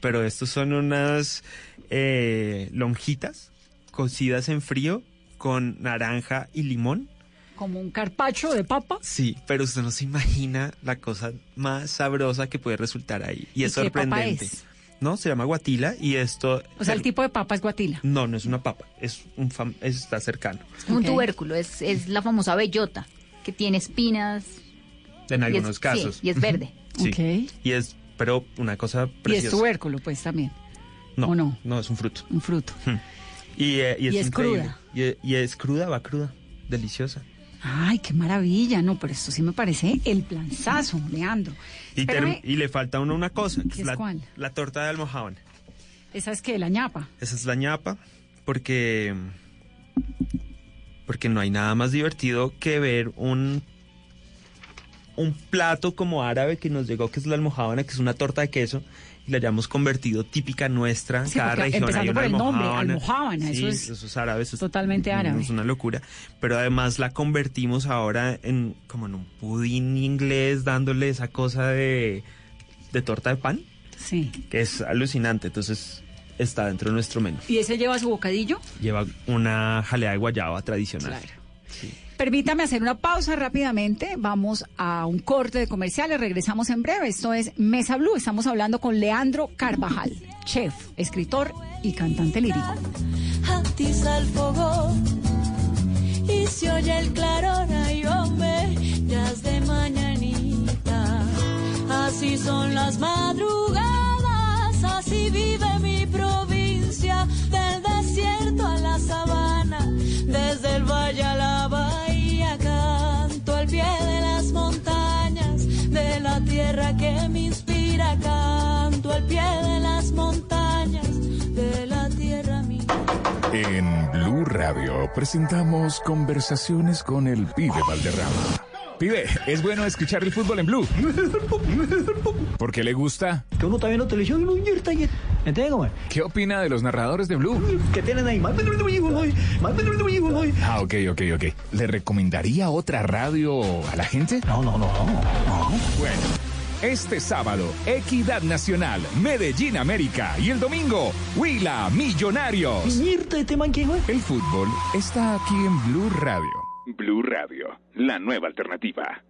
G: Pero estos son unas eh, lonjitas cocidas en frío con naranja y limón.
F: Como un carpacho de papa.
G: Sí, pero usted no se imagina la cosa más sabrosa que puede resultar ahí. Y,
F: ¿Y
G: es
F: qué papa
G: sorprendente.
F: es?
G: No, se llama guatila y esto...
F: O sea, el tipo de papa es guatila.
G: No, no es una papa, es un fam- está cercano.
H: Es como un tubérculo, es, es la famosa bellota, que tiene espinas.
G: En
H: y
G: algunos
H: es-
G: casos.
H: sí, y es verde.
G: Sí.
F: Ok.
G: Y es, pero una cosa
F: Y es
G: preciosa.
F: tubérculo, pues también.
G: no,
F: ¿o no?
G: No, es un fruto.
F: Un fruto.
G: Y, eh, y es,
F: Y es cruda.
G: Y, y es cruda, va cruda. Deliciosa.
F: Ay, qué maravilla. No, pero esto sí me parece el planzazo, Leandro.
G: Y,
F: Espérame,
G: term- y le falta a uno una cosa, que
F: ¿Qué
G: es la,
F: cuál?
G: la torta de almojábana.
F: esa es que la ñapa.
G: Esa es la ñapa, porque, porque no hay nada más divertido que ver un, un plato como árabe que nos llegó, que es la almojábana, que es una torta de queso, la hayamos convertido típica nuestra.
F: Sí,
G: Cada región hay
F: empezando
G: una
F: por el nombre,
G: almojábana. Sí,
F: eso es
G: eso es es-
F: totalmente árabe.
G: Es una locura. Pero además la convertimos ahora en como en un pudín inglés, dándole esa cosa de, de torta de pan,
F: Sí.
G: que es alucinante. Entonces está dentro de nuestro menú.
F: ¿Y ese lleva su bocadillo?
G: Lleva una jalea de guayaba tradicional.
F: Permítame hacer una pausa rápidamente. Vamos a un corte de comerciales. Regresamos en breve. Esto es Mesa Blue. Estamos hablando con Leandro Carvajal, chef, escritor y cantante lírico.
E: el fogón y se oye el claror, ay hombre, ya es mañanita. Así son las madrugadas, así vive mi provincia, del desierto a la sabana, desde el valle a la bahía, que me inspira, canto al pie de las montañas, de la tierra mía.
I: En Blue Radio presentamos conversaciones con el pibe Valderrama. Pibe, es bueno escuchar el fútbol en Blue. ¿Por qué le gusta?
J: Que uno está viendo televisión y uno invierta y... ¿Entiendes cómo es?
I: ¿Qué opina de los narradores de Blue?
J: Que tienen ahí más...
I: Ah, ok, ok, ok. ¿Le recomendaría otra radio a la gente?
J: No, no, no, no. no.
I: Bueno, este sábado, Equidad Nacional, Medellín, América. Y el domingo, Huila, Millonarios.
J: Este.
I: El fútbol está aquí en Blue Radio. Blue Radio, la nueva alternativa.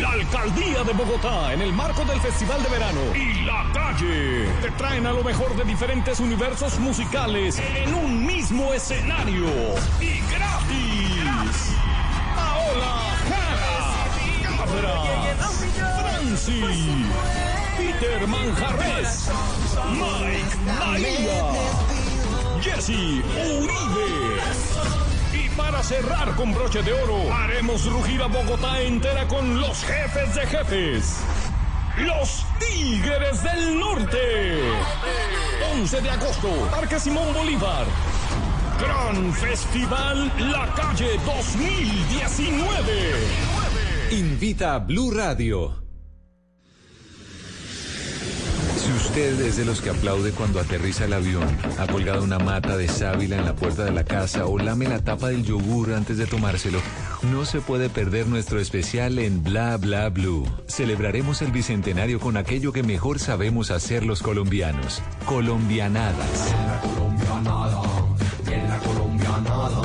K: La Alcaldía de Bogotá, en el marco del Festival de Verano y La Calle, te traen a lo mejor de diferentes universos musicales en un mismo escenario y gratis. Paola Cabra, Franci, Peter Manjarres, Mike Bahía, Jesse Uribe. Y para cerrar con broche de oro, haremos rugir a Bogotá entera con los jefes de jefes. Los Tigres del Norte. 11 de agosto, Parque Simón Bolívar. Gran Festival La Calle 2019.
L: Invita a Blue Radio. Si usted es de los que aplaude cuando aterriza el avión, ha colgado una mata de sábila en la puerta de la casa o lame la tapa del yogur antes de tomárselo, no se puede perder nuestro especial en Bla Bla Blue. Celebraremos el bicentenario con aquello que mejor sabemos hacer los colombianos, colombianadas.
M: Viene la colombianada,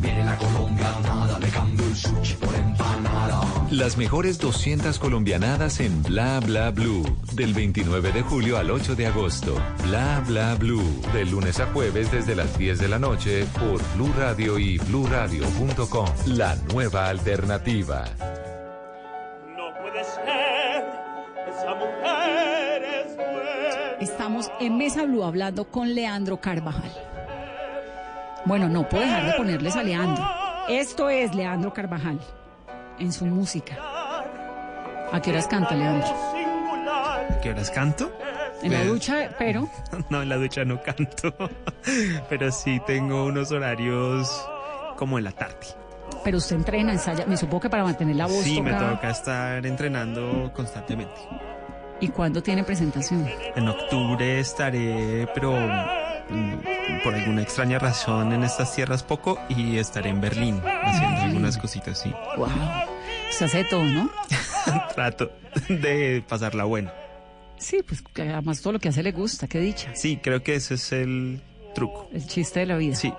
M: viene la colombianada, le cambio el sushi por empanada.
L: Las mejores 200 colombianadas en Bla Bla Blue. Del 29 de julio al 8 de agosto. Bla Bla Blue. De lunes a jueves desde las 10 de la noche por Blue Radio y bluradio.com. La nueva alternativa.
K: No puede ser, esa mujer es buena.
F: Estamos en Mesa Blue hablando con Leandro Carvajal. Bueno, no puedo dejar de ponerles a Leandro. Esto es Leandro Carvajal en su música. ¿A qué horas canta Leandro?
G: ¿A qué horas canto?
F: En la
G: Pues-
F: ducha, pero
G: No, en la ducha no canto. Pero sí tengo unos horarios como en la tarde.
F: pero usted entrena, ensaya, me supongo que para mantener la voz
G: Sí, me
F: toca-
G: estar entrenando constantemente.
F: ¿Y cuándo tiene presentación?
G: En octubre estaré, pero por alguna extraña razón en estas tierras poco y estaré en Berlín haciendo algunas cositas, sí.
F: Wow. Se hace todo, ¿no?
G: Trato de pasarla buena.
F: Sí, pues además todo lo que hace le gusta, qué dicha.
G: Sí, creo que ese es el truco.
F: El chiste de la vida.
G: Sí,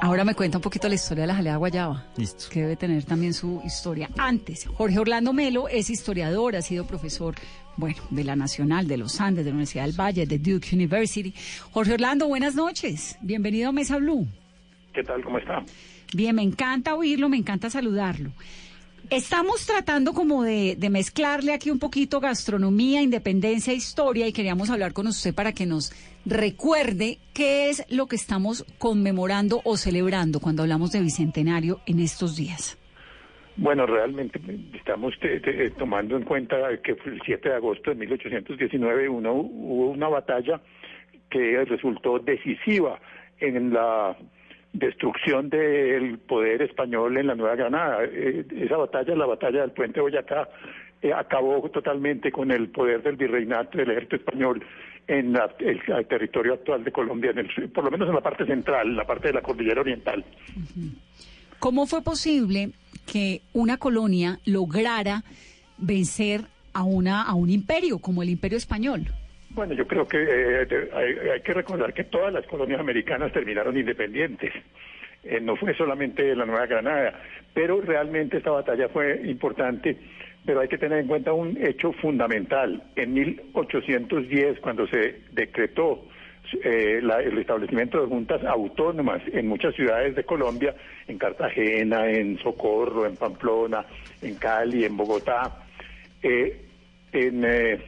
F: Ahora me cuenta un poquito la historia de la jalea guayaba.
G: listo.
F: que debe tener también su historia. Antes, Jorge Orlando Melo es historiador, ha sido profesor, bueno, de la Nacional, de los Andes, de la Universidad del Valle, de Duke University. Jorge Orlando, buenas noches. Bienvenido a Mesa Blue.
N: ¿Qué tal? ¿Cómo está?
F: Bien, me encanta oírlo, me encanta saludarlo. Estamos tratando como de, de mezclarle aquí un poquito gastronomía, independencia, historia y queríamos hablar con usted para que nos recuerde qué es lo que estamos conmemorando o celebrando cuando hablamos de Bicentenario en estos días.
N: Bueno, realmente estamos eh, eh, tomando en cuenta que fue el 7 de agosto de 1819 uno- hubo una batalla que resultó decisiva en la destrucción del poder español en la Nueva Granada. Eh, esa batalla, la batalla del puente Boyacá, eh, acabó totalmente con el poder del virreinato del ejército español en la- el, el territorio actual de Colombia, en el- por lo menos en la parte central, en la parte de la cordillera oriental.
F: ¿Cómo fue posible que una colonia lograra vencer a, una, a un imperio como el imperio español?
N: Bueno, yo creo que eh, hay que recordar que todas las colonias americanas terminaron independientes. Eh, no fue solamente la Nueva Granada, pero realmente esta batalla fue importante. Pero hay que tener en cuenta un hecho fundamental. En 1810, cuando se decretó eh, el establecimiento de juntas autónomas en muchas ciudades de Colombia, en Cartagena, en Socorro, en Pamplona, en Cali, en Bogotá, eh, eh,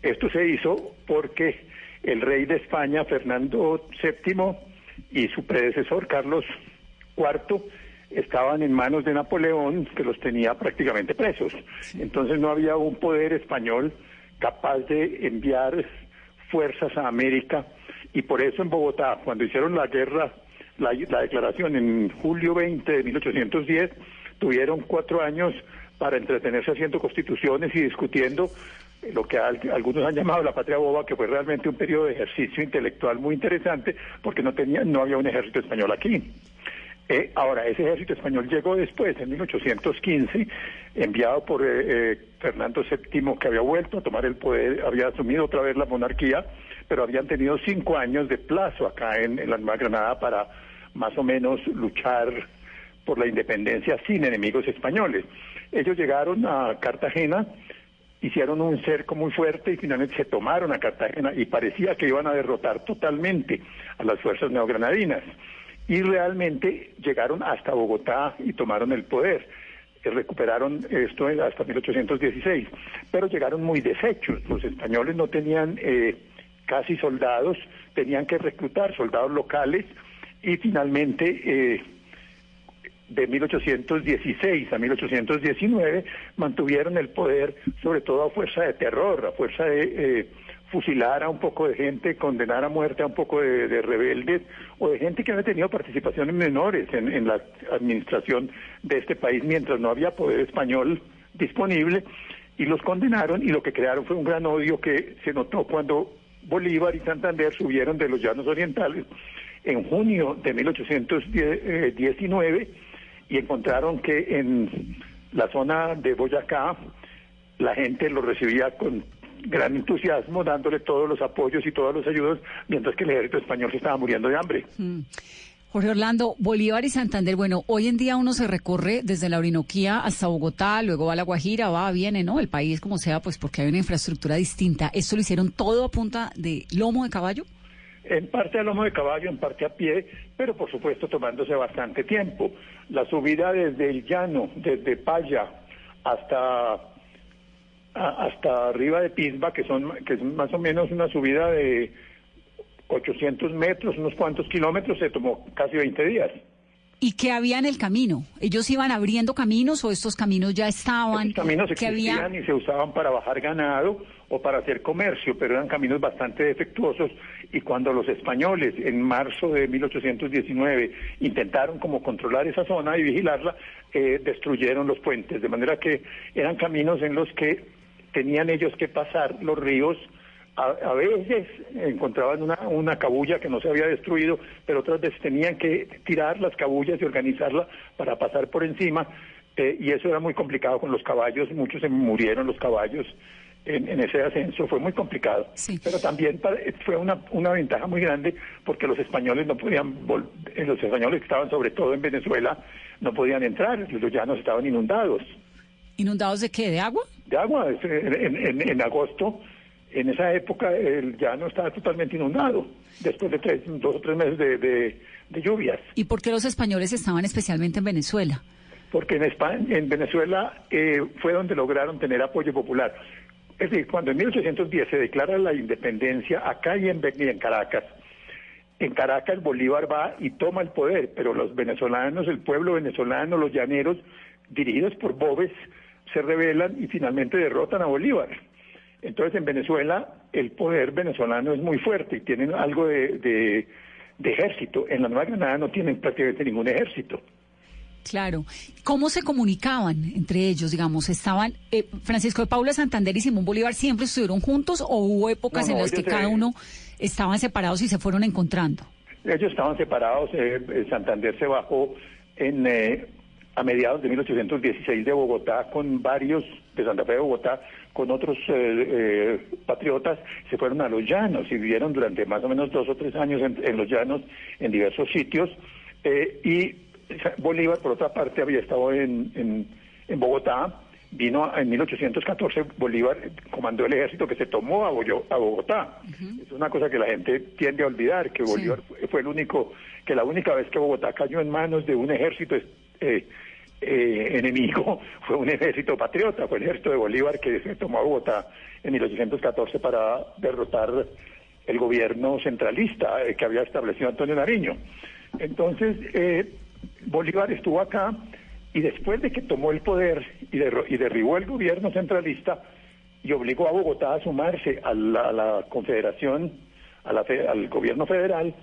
N: esto se hizo porque el rey de España, Fernando VII, y su predecesor, Carlos IV, estaban en manos de Napoleón, que los tenía prácticamente presos. Entonces no había un poder español capaz de enviar fuerzas a América y por eso en Bogotá, cuando hicieron la guerra, la, la declaración en julio 20 de 1810, tuvieron cuatro años para entretenerse haciendo constituciones y discutiendo lo que al- algunos han llamado la patria boba, que fue realmente un periodo de ejercicio intelectual muy interesante, porque no tenía, no había un ejército español aquí. Eh, ahora, ese ejército español llegó después, en 1815, enviado por eh, eh, Fernando VII, que había vuelto a tomar el poder, había asumido otra vez la monarquía, pero habían tenido cinco años de plazo acá en, en la Nueva Granada para más o menos luchar por la independencia sin enemigos españoles. Ellos llegaron a Cartagena, hicieron un cerco muy fuerte y finalmente se tomaron a Cartagena y parecía que iban a derrotar totalmente a las fuerzas neogranadinas. Y realmente llegaron hasta Bogotá y tomaron el poder. Eh, Recuperaron esto hasta 1816, pero llegaron muy deshechos. Los españoles no tenían eh, casi soldados, tenían que reclutar soldados locales y finalmente eh, de 1816 a 1819 mantuvieron el poder sobre todo a fuerza de terror, a fuerza de eh, fusilar a un poco de gente, condenar a muerte a un poco de, de rebeldes o de gente que había tenido participaciones menores en, en la administración de este país mientras no había poder español disponible y los condenaron y lo que crearon fue un gran odio que se notó cuando Bolívar y Santander subieron de los llanos orientales en junio de 1819 y encontraron que en la zona de Boyacá la gente lo recibía con gran entusiasmo, dándole todos los apoyos y todos los ayudos, mientras que el ejército español se estaba muriendo de hambre.
F: Mm. Jorge Orlando, Bolívar y Santander, bueno, hoy en día uno se recorre desde la Orinoquía hasta Bogotá, luego va a La Guajira, va, viene, ¿no? El país como sea, pues porque hay una infraestructura distinta. ¿Esto lo hicieron todo a punta de lomo de caballo?
N: En parte a lomo de caballo, en parte a pie, pero por supuesto tomándose bastante tiempo. La subida desde el llano, desde Paya hasta hasta arriba de Pisba, que son que es más o menos una subida de 800 metros, unos cuantos kilómetros, se tomó casi 20 días.
F: ¿Y qué había en el camino? ¿Ellos iban abriendo caminos o estos caminos ya estaban?
N: Los caminos
F: ¿Qué había?
N: existían y se usaban para bajar ganado o para hacer comercio, pero eran caminos bastante defectuosos y cuando los españoles en marzo de 1819 intentaron como controlar esa zona y vigilarla, eh, destruyeron los puentes, de manera que eran caminos en los que tenían ellos que pasar los ríos. A, veces encontraban una, una cabulla que no se había destruido, pero otras veces tenían que tirar las cabullas y organizarla para pasar por encima, eh, y eso era muy complicado con los caballos, muchos se murieron los caballos en, en ese ascenso, fue muy complicado. Pero también para- fue una, una ventaja muy grande porque los españoles no podían, vol- eh, los españoles que estaban sobre todo en Venezuela, no podían entrar, los llanos estaban inundados
F: ¿Inundados de qué? ¿De agua?
N: de agua. Es- En, en- en agosto, en esa época, el llano estaba totalmente inundado, después de tres, dos o tres meses de, de- de lluvias.
F: ¿Y por qué los españoles estaban especialmente en Venezuela?
N: Porque en, España, en Venezuela eh, fue donde lograron tener apoyo popular. Es decir, cuando en 1810 se declara la independencia acá y en, y en Caracas, en Caracas Bolívar va y toma el poder, pero los venezolanos, el pueblo venezolano, los llaneros, dirigidos por Bobes, se rebelan y finalmente derrotan a Bolívar. Entonces en Venezuela el poder venezolano es muy fuerte y tienen algo de, de- de ejército. En la Nueva Granada no tienen prácticamente ningún ejército.
F: Claro. ¿Cómo se comunicaban entre ellos? Digamos, estaban eh, Francisco de Paula Santander y Simón Bolívar siempre estuvieron juntos o hubo épocas
N: No, no,
F: en las que cada uno estaban separados y se fueron encontrando?
N: Ellos estaban separados. eh, eh, Santander se bajó en, eh, a mediados de 1816 de Bogotá con varios, de Santa Fe de Bogotá, con otros eh, eh, patriotas. Se fueron a los llanos y vivieron durante más o menos dos o tres años en, en los llanos, en diversos sitios. eh, y Bolívar, por otra parte, había estado en, en, en Bogotá. Vino en 1814, Bolívar comandó el ejército que se tomó a, Boyo- a Bogotá. Es una cosa que la gente tiende a olvidar, que Bolívar fue- fue el único, que la única vez que Bogotá cayó en manos de un ejército eh, eh, enemigo fue un ejército patriota, fue el ejército de Bolívar que se tomó a Bogotá en 1814 para derrotar el gobierno centralista eh, que había establecido Antonio Nariño. Entonces, eh, Bolívar estuvo acá y después de que tomó el poder y, y derribó el gobierno centralista y obligó a Bogotá a sumarse a la, confederación, a la fe- al gobierno federal,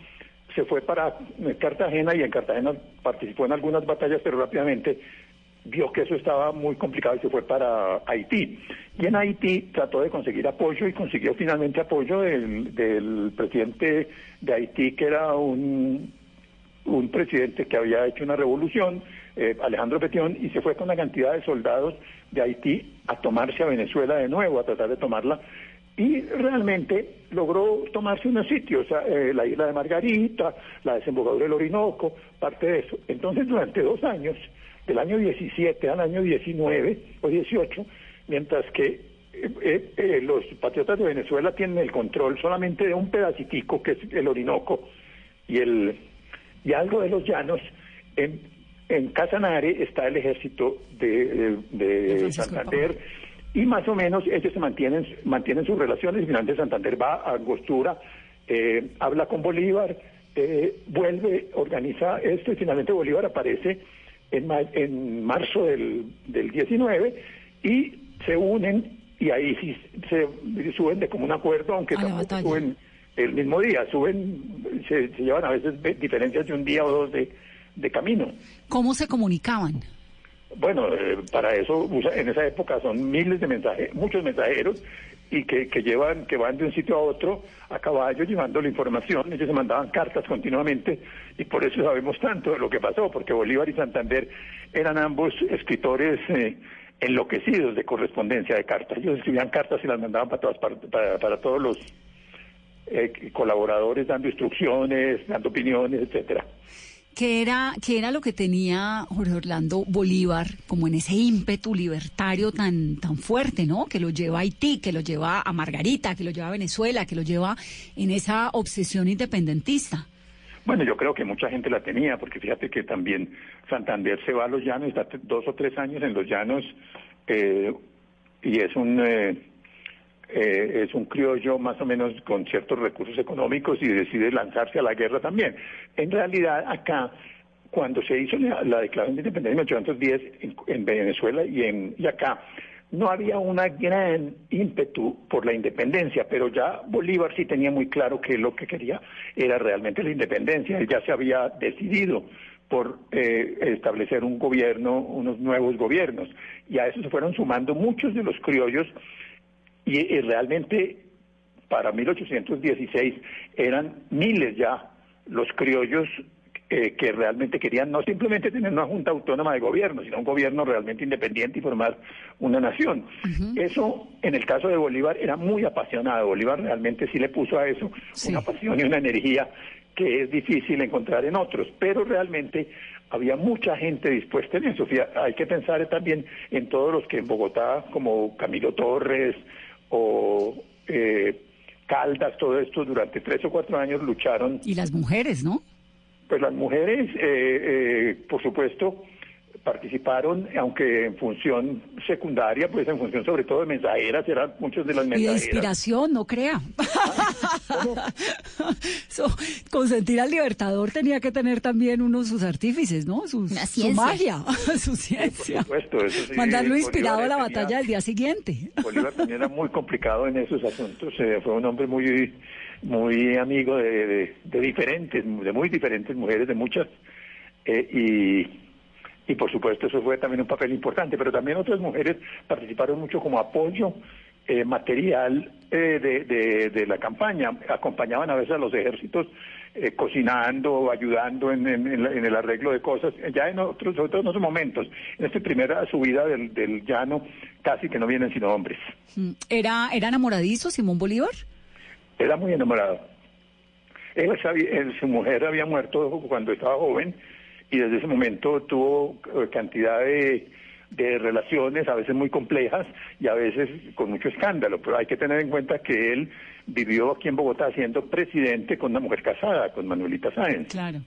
N: se fue para eh, Cartagena y en Cartagena participó en algunas batallas, pero rápidamente vio que eso estaba muy complicado y se fue para Haití. Y en Haití trató de conseguir apoyo y consiguió finalmente apoyo del presidente de Haití, que era un, un presidente que había hecho una revolución, eh, Alejandro Petión, y se fue con una cantidad de soldados de Haití a tomarse a Venezuela de nuevo, a tratar de tomarla. Y realmente logró tomarse unos sitios, eh, la isla de Margarita, la desembocadura del Orinoco, parte de eso. Entonces, durante dos años, del año 17 al año 19 o 18, mientras que eh, eh, los patriotas de Venezuela tienen el control solamente de un pedacitico, que es el Orinoco, y el y algo de los llanos, en, en Casanare está el ejército de, de- de Santander y más o menos ellos se mantienen, mantienen sus relaciones. Y finalmente Santander va a Angostura, eh, habla con Bolívar, eh, vuelve, organiza esto y finalmente Bolívar aparece en, ma- en marzo del, del 19 y se unen y ahí sí se suben de común acuerdo, aunque tampoco suben el mismo día, suben, se, se llevan a veces ve- diferencias de un día o dos de, de camino.
F: ¿Cómo se comunicaban?
N: Bueno, eh, para eso en esa época son miles de mensajeros, muchos mensajeros y que, que llevan, que van de un sitio a otro a caballo llevando la información. Ellos se mandaban cartas continuamente y por eso sabemos tanto de lo que pasó, porque Bolívar y Santander eran ambos escritores eh, enloquecidos de correspondencia de cartas. Ellos escribían cartas y las mandaban para todas partes, para, para todos los eh, colaboradores dando instrucciones, dando opiniones, etcétera.
F: ¿Qué era, ¿Qué era lo que tenía Jorge Orlando Bolívar como en ese ímpetu libertario tan, tan fuerte, ¿no? Que lo lleva a Haití, que lo lleva a Margarita, que lo lleva a Venezuela, que lo lleva en esa obsesión independentista.
N: Bueno, yo creo que mucha gente la tenía, porque fíjate que también Santander se va a los llanos, está dos o tres años en los llanos, eh, y es un eh, eh, es un criollo más o menos con ciertos recursos económicos y decide lanzarse a la guerra también. En realidad acá cuando se hizo la, la declaración de independencia en 1810 en, en Venezuela y en y acá no había una gran ímpetu por la independencia, pero ya Bolívar sí tenía muy claro que lo que quería era realmente la independencia. Él ya se había decidido por eh, establecer un gobierno, unos nuevos gobiernos. Y a eso se fueron sumando muchos de los criollos y, y realmente para 1816 eran miles ya los criollos eh, que realmente querían no simplemente tener una junta autónoma de gobierno, sino un gobierno realmente independiente y formar una nación. Eso, en el caso de Bolívar, era muy apasionado. Bolívar realmente sí le puso a eso una pasión y una energía que es difícil encontrar en otros, pero realmente había mucha gente dispuesta en eso. Hay que pensar también en todos los que en Bogotá, como Camilo Torres o eh, Caldas, todo esto durante tres o cuatro años lucharon
F: Y las mujeres, ¿no?
N: pues las mujeres, eh, eh, por supuesto, participaron, aunque en función secundaria, pues en función sobre todo de mensajeras, eran muchos de las
F: Y de
N: mensajeras.
F: inspiración, no crea. So, consentir al libertador tenía que tener también uno de sus artífices, ¿no? Sus- su magia, su ciencia.
N: Por supuesto, eso sí,
F: Mandarlo inspirado a la
N: tenía-
F: batalla del día siguiente.
N: Bolívar también era muy complicado en esos asuntos. eh, fue un hombre muy muy amigo de, de- de diferentes, de muy diferentes mujeres, de muchas. eh, y, y por supuesto eso fue también un papel importante. Pero también otras mujeres participaron mucho como apoyo eh, material eh, de, de- de la campaña. Acompañaban a veces a los ejércitos eh, cocinando, ayudando en, en- en la- en el arreglo de cosas. Ya en otros, momentos. En esta primera subida del, del llano casi que no vienen sino hombres.
F: Mm, ¿Era, ¿Era enamoradizo Simón Bolívar?
N: Era muy enamorado. Él sabía- él- su mujer había muerto cuando estaba joven y desde ese momento tuvo eh, cantidad de, relaciones, a veces muy complejas y a veces con mucho escándalo. Pero hay que tener en cuenta que él vivió aquí en Bogotá siendo presidente con una mujer casada, con Manuelita Sáenz.
F: Claro.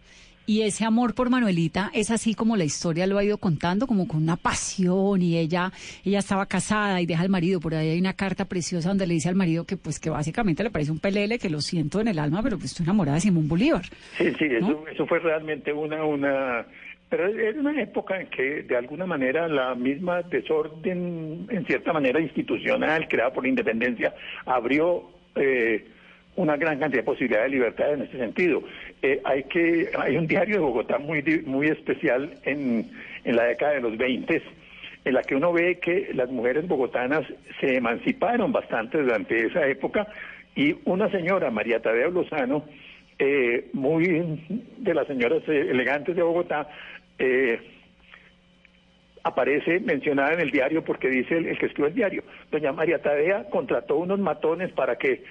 F: Y ese amor por Manuelita es así como la historia lo ha ido contando, como con una pasión y ella ella estaba casada y deja al marido. Por ahí hay una carta preciosa donde le dice al marido que pues que básicamente le parece un pelele, que lo siento en el alma, pero pues estoy enamorada de Simón Bolívar.
N: Sí, sí, eso, eso fue realmente una, una, pero era una época en que de alguna manera la misma desorden, en cierta manera institucional, creada por la independencia, abrió eh, una gran cantidad de posibilidades de libertad en este sentido. Eh, hay que, hay un diario de Bogotá muy, muy especial en, en la década de los 20 en la que uno ve que las mujeres bogotanas se emanciparon bastante durante esa época y una señora, María Tadea Lozano, eh, muy de las señoras eh, elegantes de Bogotá, eh, aparece mencionada en el diario porque dice el, el que escribe el diario, doña María Tadea contrató unos matones para que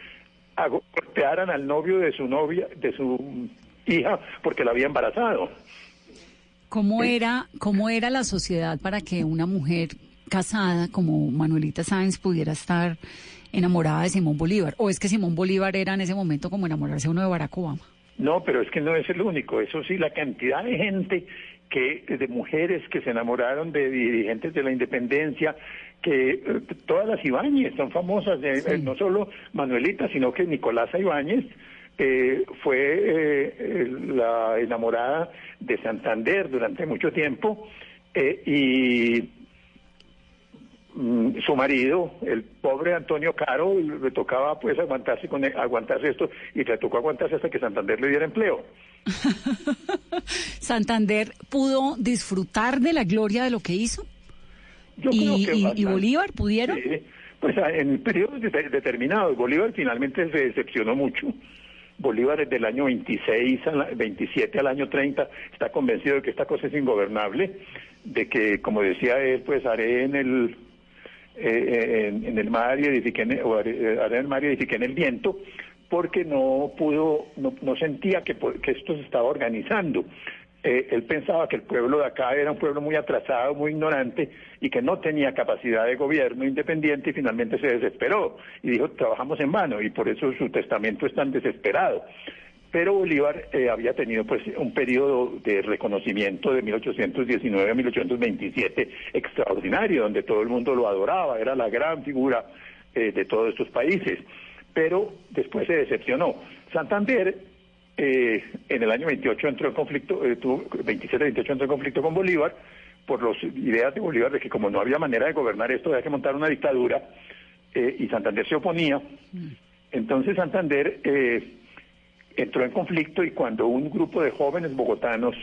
N: ago- golpearan al novio de su novia, de su hija, porque la había embarazado.
F: ¿Cómo era, ¿Cómo era la sociedad para que una mujer casada como Manuelita Sáenz pudiera estar enamorada de Simón Bolívar? ¿O es que Simón Bolívar era en ese momento como enamorarse uno de Barack Obama?
N: No, pero es que no es el único. Eso sí, la cantidad de gente que de mujeres que se enamoraron de dirigentes de la independencia, que eh, todas las Ibáñez son famosas, eh, no solo Manuelita, sino que Nicolasa Ibáñez eh, fue eh, la enamorada de Santander durante mucho tiempo y mm, su marido, el pobre Antonio Caro, le tocaba pues aguantarse con aguantarse esto y le tocó aguantarse hasta que Santander le diera empleo.
F: ¿Santander pudo disfrutar de la gloria de lo que hizo?
N: Yo
F: ¿Y,
N: creo que
F: y-. Bolívar pudieron?
N: Pues ah, en periodos de- determinados. Bolívar finalmente se decepcionó mucho. Bolívar desde el año 26, al, 27 al año 30 está convencido de que esta cosa es ingobernable, de que, como decía él, pues haré en el eh, en, en el mar y edifiqué en el, o haré, eh, haré en el mar y edifiqué en el viento, porque no pudo, no, no sentía que, que esto se estaba organizando. Eh, él pensaba que el pueblo de acá era un pueblo muy atrasado, muy ignorante y que no tenía capacidad de gobierno independiente y finalmente se desesperó y dijo trabajamos en vano y por eso su testamento es tan desesperado. Pero Bolívar eh, había tenido pues un periodo de reconocimiento de 1819 a 1827 extraordinario, donde todo el mundo lo adoraba, era la gran figura eh, de todos estos países. Pero después se decepcionó. Santander eh, en el año 28 entró en conflicto, eh, tuvo 27-28 entró en conflicto con Bolívar por las ideas de Bolívar de que como no había manera de gobernar esto, había que montar una dictadura eh, y Santander se oponía. Entonces Santander eh, entró en conflicto y cuando un grupo de jóvenes bogotanos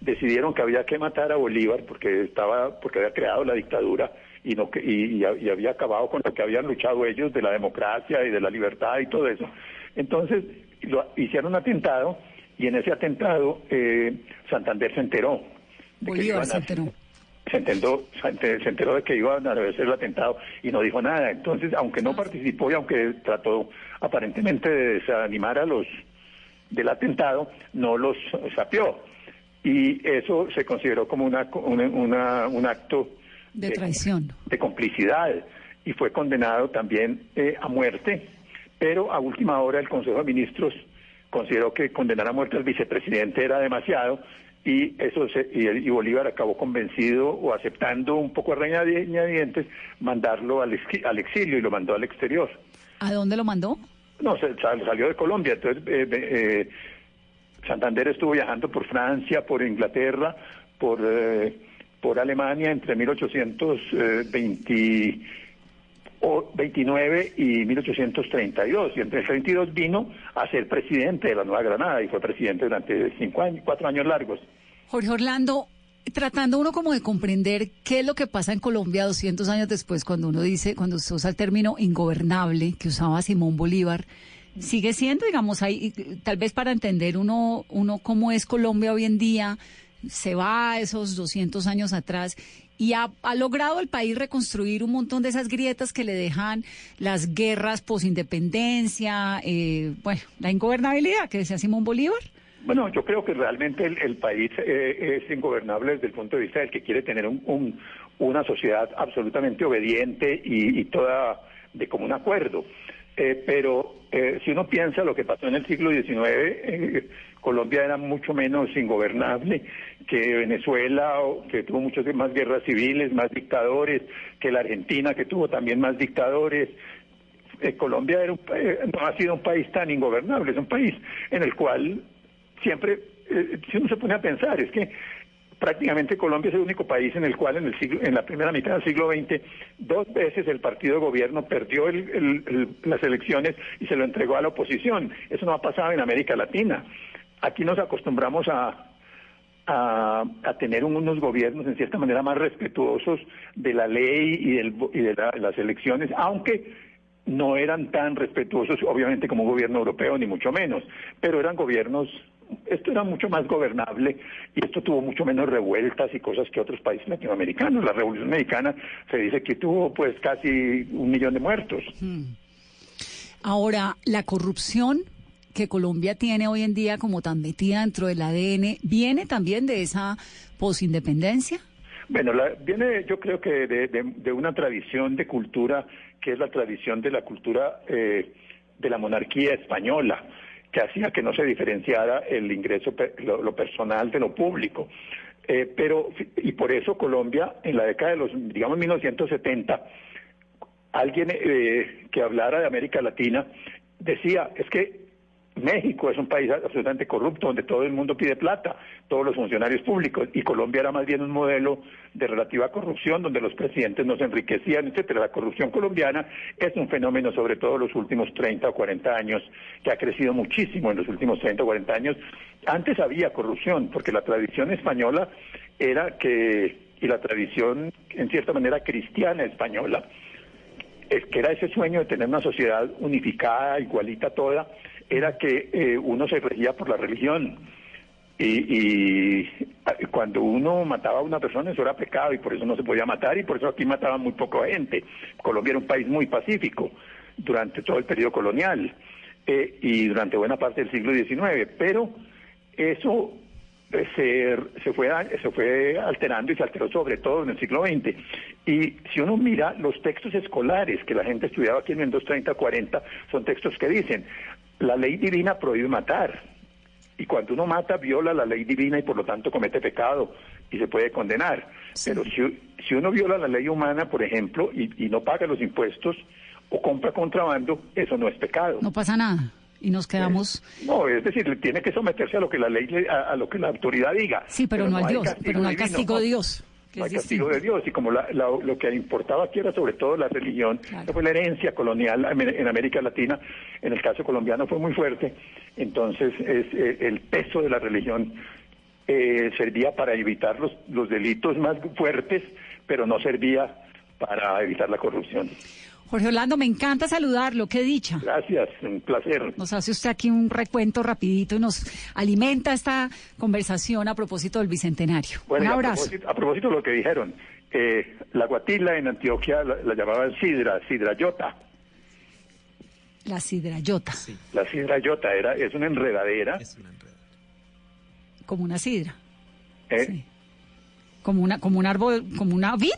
N: decidieron que había que matar a Bolívar porque estaba porque había creado la dictadura y no y- y había acabado con lo que habían luchado ellos de la democracia y de la libertad y todo eso. Entonces lo- hicieron un atentado y en ese atentado eh, Santander se enteró. de que
F: Bolívar
N: a-
F: se enteró.
N: se enteró, se enter- se enteró de que iban a hacer el atentado y no dijo nada. Entonces, aunque no participó y aunque trató aparentemente de desanimar a los del atentado, no los sapió. Y eso se consideró como una, una- una- un acto
F: De traición.
N: de complicidad y fue condenado también eh, a muerte, pero a última hora el Consejo de Ministros consideró que condenar a muerte al vicepresidente era demasiado y eso se- y, y Bolívar acabó convencido o aceptando un poco a reñadientes mandarlo al, al exilio y lo mandó al exterior.
F: ¿A dónde lo mandó?
N: No, se, sal- salió de Colombia, entonces eh, eh, Santander estuvo viajando por Francia, por Inglaterra, por, eh, por Alemania entre 1829 y 1832. Y entre el 32 vino a ser presidente de la Nueva Granada y fue presidente durante cinco años, cuatro años largos.
F: Jorge Orlando, tratando uno como de comprender qué es lo que pasa en Colombia 200 años después, cuando uno dice, cuando se usa el término ingobernable que usaba Simón Bolívar, sigue siendo, digamos, ahí, tal vez para entender uno, uno cómo es Colombia hoy en día, se va a esos 200 años atrás y ha, logrado el país reconstruir un montón de esas grietas que le dejan las guerras posindependencia, eh, bueno, la ingobernabilidad que decía Simón Bolívar.
N: Bueno, yo creo que realmente el, el país eh, es ingobernable desde el punto de vista del que quiere tener un- un- una sociedad absolutamente obediente y, y toda de común acuerdo. Eh, pero eh, si uno piensa lo que pasó en el siglo XIX, eh, Colombia era mucho menos ingobernable que Venezuela, que tuvo muchas más guerras civiles, más dictadores, que la Argentina, que tuvo también más dictadores. Eh, Colombia era un eh, no ha sido un país tan ingobernable, es un país en el cual siempre, eh, si uno se pone a pensar, es que prácticamente Colombia es el único país en el cual en el siglo, en la primera mitad del siglo XX dos veces el partido de gobierno perdió el- el- las elecciones y se lo entregó a la oposición. Eso no ha pasado en América Latina. Aquí nos acostumbramos a, a, tener unos gobiernos en cierta manera más respetuosos de la ley y, del, y de la- las elecciones, aunque no eran tan respetuosos, obviamente, como un gobierno europeo, ni mucho menos, pero eran gobiernos, esto era mucho más gobernable y esto tuvo mucho menos revueltas y cosas que otros países latinoamericanos. La Revolución Mexicana se dice que tuvo pues casi un millón de muertos.
F: Ahora, la corrupción que Colombia tiene hoy en día como tan metida dentro del ADN, ¿viene también de esa posindependencia?
N: Bueno, la- viene yo creo que de, una tradición de cultura que es la tradición de la cultura eh, de la monarquía española, que hacía que no se diferenciara el ingreso, lo, lo personal de lo público. Eh, pero, y por eso Colombia, en la década de los, digamos, 1970, alguien eh, que hablara de América Latina decía, es que México es un país absolutamente corrupto donde todo el mundo pide plata, todos los funcionarios públicos, y Colombia era más bien un modelo de relativa corrupción donde los presidentes no se enriquecían, etcétera. La corrupción colombiana es un fenómeno, sobre todo los últimos 30 o 40 años, que ha crecido muchísimo en los últimos 30 o 40 años. Antes había corrupción, porque la tradición española era que, y la tradición en cierta manera cristiana española, es que era ese sueño de tener una sociedad unificada, igualita toda, era que eh, uno se regía por la religión. Y, y, ah, cuando uno mataba a una persona eso era pecado y por eso no se podía matar y por eso aquí mataban muy poca gente. Colombia era un país muy pacífico durante todo el periodo colonial eh, y durante buena parte del siglo XIX, pero eso eh, se, se, fue, se fue alterando y se alteró sobre todo en el siglo XX. Y si uno mira los textos escolares que la gente estudiaba aquí en Windows 30, 40, son textos que dicen, la ley divina prohíbe matar. Y cuando uno mata, viola la ley divina y por lo tanto comete pecado y se puede condenar. Pero si, si uno viola la ley humana, por ejemplo, y, y no paga los impuestos o compra contrabando, eso no es pecado.
F: No pasa nada. Y nos quedamos...
N: No, es decir, tiene que someterse a lo que la ley, le- a, a lo que la autoridad diga.
F: Sí, pero, no al Dios, pero no al castigo de Dios.
N: Hay castigo de Dios. Y como la- la- lo que importaba aquí era sobre todo la religión, fue la herencia colonial en América Latina, en el caso colombiano fue muy fuerte, entonces es, eh, el peso de la religión eh, servía para evitar los, los delitos más fuertes, pero no servía para evitar la corrupción.
F: Jorge Orlando, me encanta saludarlo, qué dicha.
N: Gracias, un placer.
F: Nos hace usted aquí un recuento rapidito y nos alimenta esta conversación a propósito del Bicentenario.
N: Bueno,
F: un
N: a
F: abrazo.
N: propósito, a propósito de lo que dijeron, eh, la guatila en Antioquia la, la llamaban sidra, sidrayota.
F: La sidrayota,
N: La sidrayota era, es una enredadera.
F: como una sidra,
N: ¿eh?
F: como una, como un árbol, como una vid.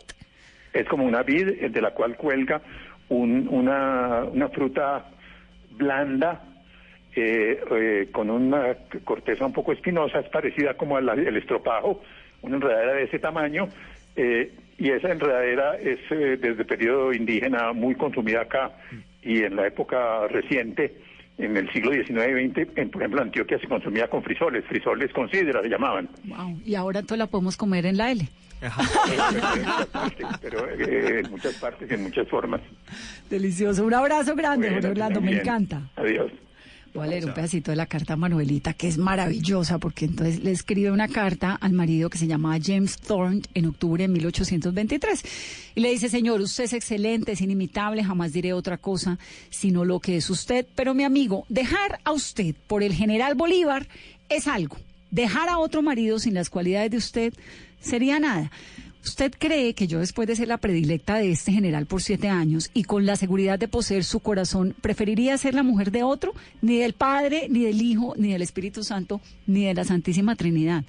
N: Es como una vid eh, de la cual cuelga un- una, una fruta blanda eh, eh, con una corteza un poco espinosa, es parecida como al el estropajo, una enredadera de ese tamaño. eh, y esa enredadera es eh, desde el periodo indígena muy consumida acá y en la época reciente, en el siglo XIX y XX, en, por ejemplo, Antioquia se consumía con frisoles, frisoles con sidra se llamaban.
F: Wow. Y ahora entonces la podemos comer en la L.
N: pero eh, en muchas partes y en muchas formas.
F: Delicioso. Un abrazo grande,
N: Bueno,
F: Jorge Orlando, me encanta.
N: Adiós.
F: Voy a leer un pedacito de la carta a Manuelita, que es maravillosa, porque entonces le escribe una carta al marido que se llamaba James Thorne en octubre de 1823. Y le dice, señor, usted es excelente, es inimitable, jamás diré otra cosa sino lo que es usted. Pero mi amigo, dejar a usted por el general Bolívar es algo. Dejar a otro marido sin las cualidades de usted sería nada. ¿Usted cree que yo después de ser la predilecta de este general por siete años y con la seguridad de poseer su corazón, preferiría ser la mujer de otro? Ni del Padre, ni del Hijo, ni del Espíritu Santo, ni de la Santísima Trinidad.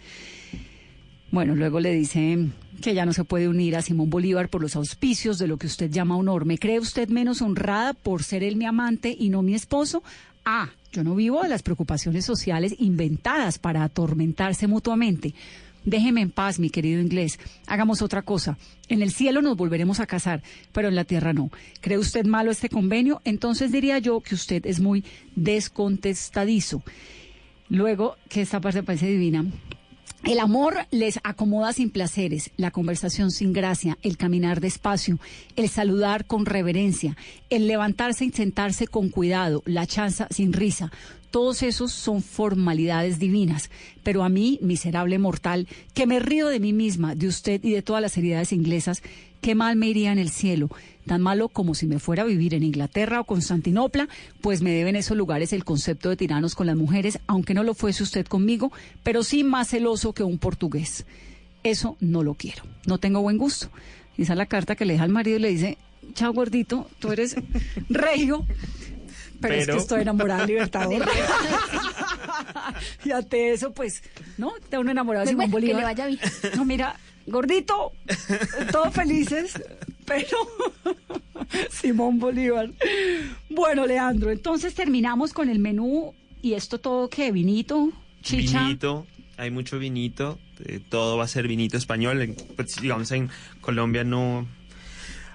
F: Bueno, luego le dice que ya no se puede unir a Simón Bolívar por los auspicios de lo que usted llama honor. ¿Me cree usted menos honrada por ser él mi amante y no mi esposo? Ah, yo no vivo de las preocupaciones sociales inventadas para atormentarse mutuamente. Déjeme en paz, mi querido inglés. Hagamos otra cosa. En el cielo nos volveremos a casar, pero en la tierra no. ¿Cree usted malo este convenio? Entonces diría yo que usted es muy descontestadizo. Luego, que esta parte parece divina. El amor les acomoda sin placeres, la conversación sin gracia, el caminar despacio, el saludar con reverencia, el levantarse y sentarse con cuidado, la chanza sin risa. Todos esos son formalidades divinas. Pero a mí, miserable mortal, que me río de mí misma, de usted y de todas las heredades inglesas, qué mal me iría en el cielo. Tan malo como si me fuera a vivir en Inglaterra o Constantinopla, pues me deben esos lugares el concepto de tiranos con las mujeres, aunque no lo fuese usted conmigo, pero sí más celoso que un portugués. Eso no lo quiero. No tengo buen gusto. Y esa es la carta que le deja al marido y le dice, chao gordito, tú eres regio, pero, es que
G: Pero-
F: estoy enamorada de Libertador. y ante eso, pues, ¿no? Está uno enamorado de
H: Pues
F: Simón
H: bueno, que
F: Bolívar.
H: le vaya bien.
F: No, mira, gordito, todos felices, pero Simón Bolívar. Bueno, Leandro, entonces terminamos con el menú y esto todo que vinito, chicha.
G: Vinito, hay mucho vinito, eh, todo va a ser vinito español. en- pues, digamos, en Colombia no.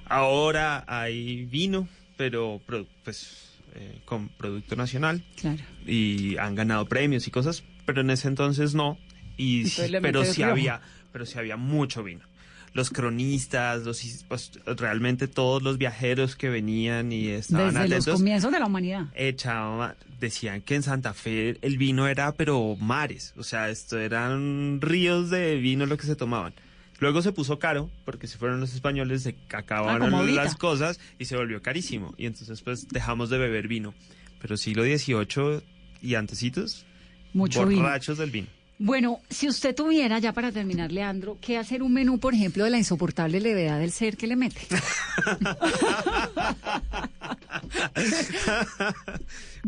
G: Ahora hay vino, pero pues eh, con producto nacional.
F: Claro.
G: Y han ganado premios y cosas, pero en ese entonces no. Y
F: Entonces
G: pero sí
F: Rioja.
G: había, pero sí había mucho vino. Los cronistas, los pues, realmente todos los viajeros que venían y estaban
F: Desde los
G: atentos
F: comienzos de la humanidad.
G: echaba, decían que en Santa Fe el vino era pero mares, o sea, esto eran ríos de vino lo que se tomaban. Luego se puso caro, porque si fueron los españoles se
F: Ah,
G: acabaron
F: ahorita.
G: las cosas y se volvió carísimo. Y entonces pues dejamos de beber vino. Pero siglo XVIII y antecitos,
F: Mucho vino.
G: borrachos del vino.
F: Bueno, si usted tuviera, ya para terminar, Leandro, que hacer un menú, por ejemplo, de la insoportable levedad del ser que le mete.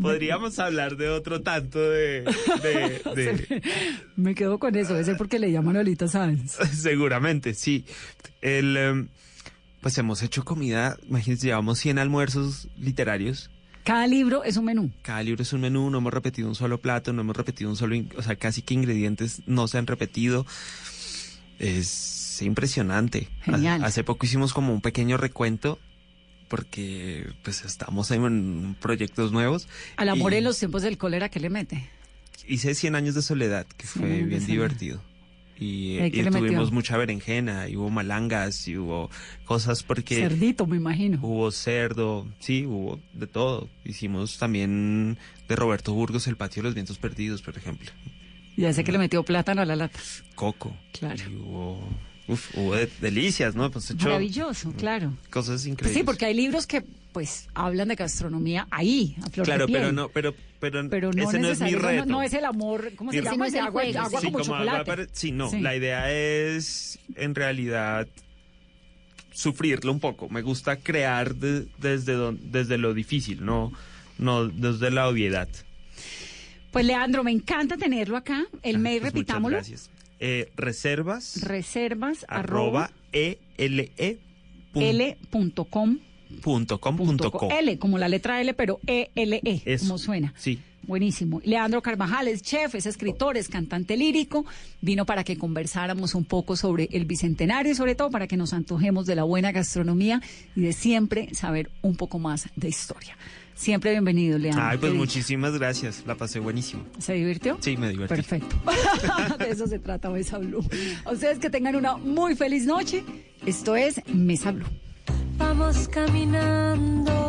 G: Podríamos hablar de otro tanto de... de- de-
F: Me quedo con eso, ese porque le llaman Olita Sáenz.
G: Seguramente, sí. El, em, pues hemos hecho comida, imagínense, llevamos 100 almuerzos literarios
F: Cada libro es un menú.
G: Cada libro es un menú, no hemos repetido un solo plato, no hemos repetido un solo, o sea, casi que ingredientes no se han repetido. Es impresionante.
F: Genial.
G: Ha- Hace poco hicimos como un pequeño recuento porque pues estamos en proyectos nuevos.
F: Al amor
G: y
F: en los tiempos del cólera, ¿qué le mete?
G: Hice 100 años de soledad, que fue bien divertido. Y, tuvimos mucha berenjena, y hubo malangas, y hubo cosas porque...
F: Cerdito, me imagino.
G: Hubo cerdo, sí, hubo de todo. Hicimos también de Roberto Burgos El Patio de los Vientos Perdidos, por ejemplo.
F: Ya sé que le metió plátano a la lata.
G: Coco.
F: Claro.
G: Y hubo, uf, hubo de- delicias, ¿no? Pues hecho
F: Maravilloso, claro.
G: cosas
F: Pues
G: increíbles.
F: sí, porque hay libros que pues hablan de gastronomía ahí, a flor
G: Claro,
F: de piel.
G: pero no, pero, pero,
F: Pero no,
G: ese no es mi reto.
F: no, no es el amor, ¿cómo se llama?
H: no es el
F: agua,
H: juego,
F: agua
G: Sí,
F: como
G: agua
F: chocolate.
G: para- sí, no,
F: Sí.
G: la idea es en realidad sufrirlo un poco. Me gusta crear de- desde, don- desde lo difícil, no, no desde la obviedad.
F: Pues Leandro, me encanta tenerlo acá. El mail,
G: Pues muchas
F: repitámoslo.
G: gracias. Eh, reservas
F: Reservas
G: arroba e ele pun-
F: l.com
G: punto com punto.
F: L, como la letra L, pero E-L-E,
G: Eso.
F: como suena.
G: Sí.
F: Buenísimo. Leandro Carvajal es chef, es escritor, es cantante lírico. Vino para que conversáramos un poco sobre el bicentenario y sobre todo para que nos antojemos de la buena gastronomía y de siempre saber un poco más de historia. Siempre bienvenido, Leandro.
G: Ay, pues
F: digo.
G: muchísimas gracias. La pasé buenísimo.
F: ¿Se divirtió?
G: Sí, me divertí.
F: Perfecto. de eso se trata Mesa Blue. A ustedes que tengan una muy feliz noche. Esto es Mesa Blue.
E: Vamos caminando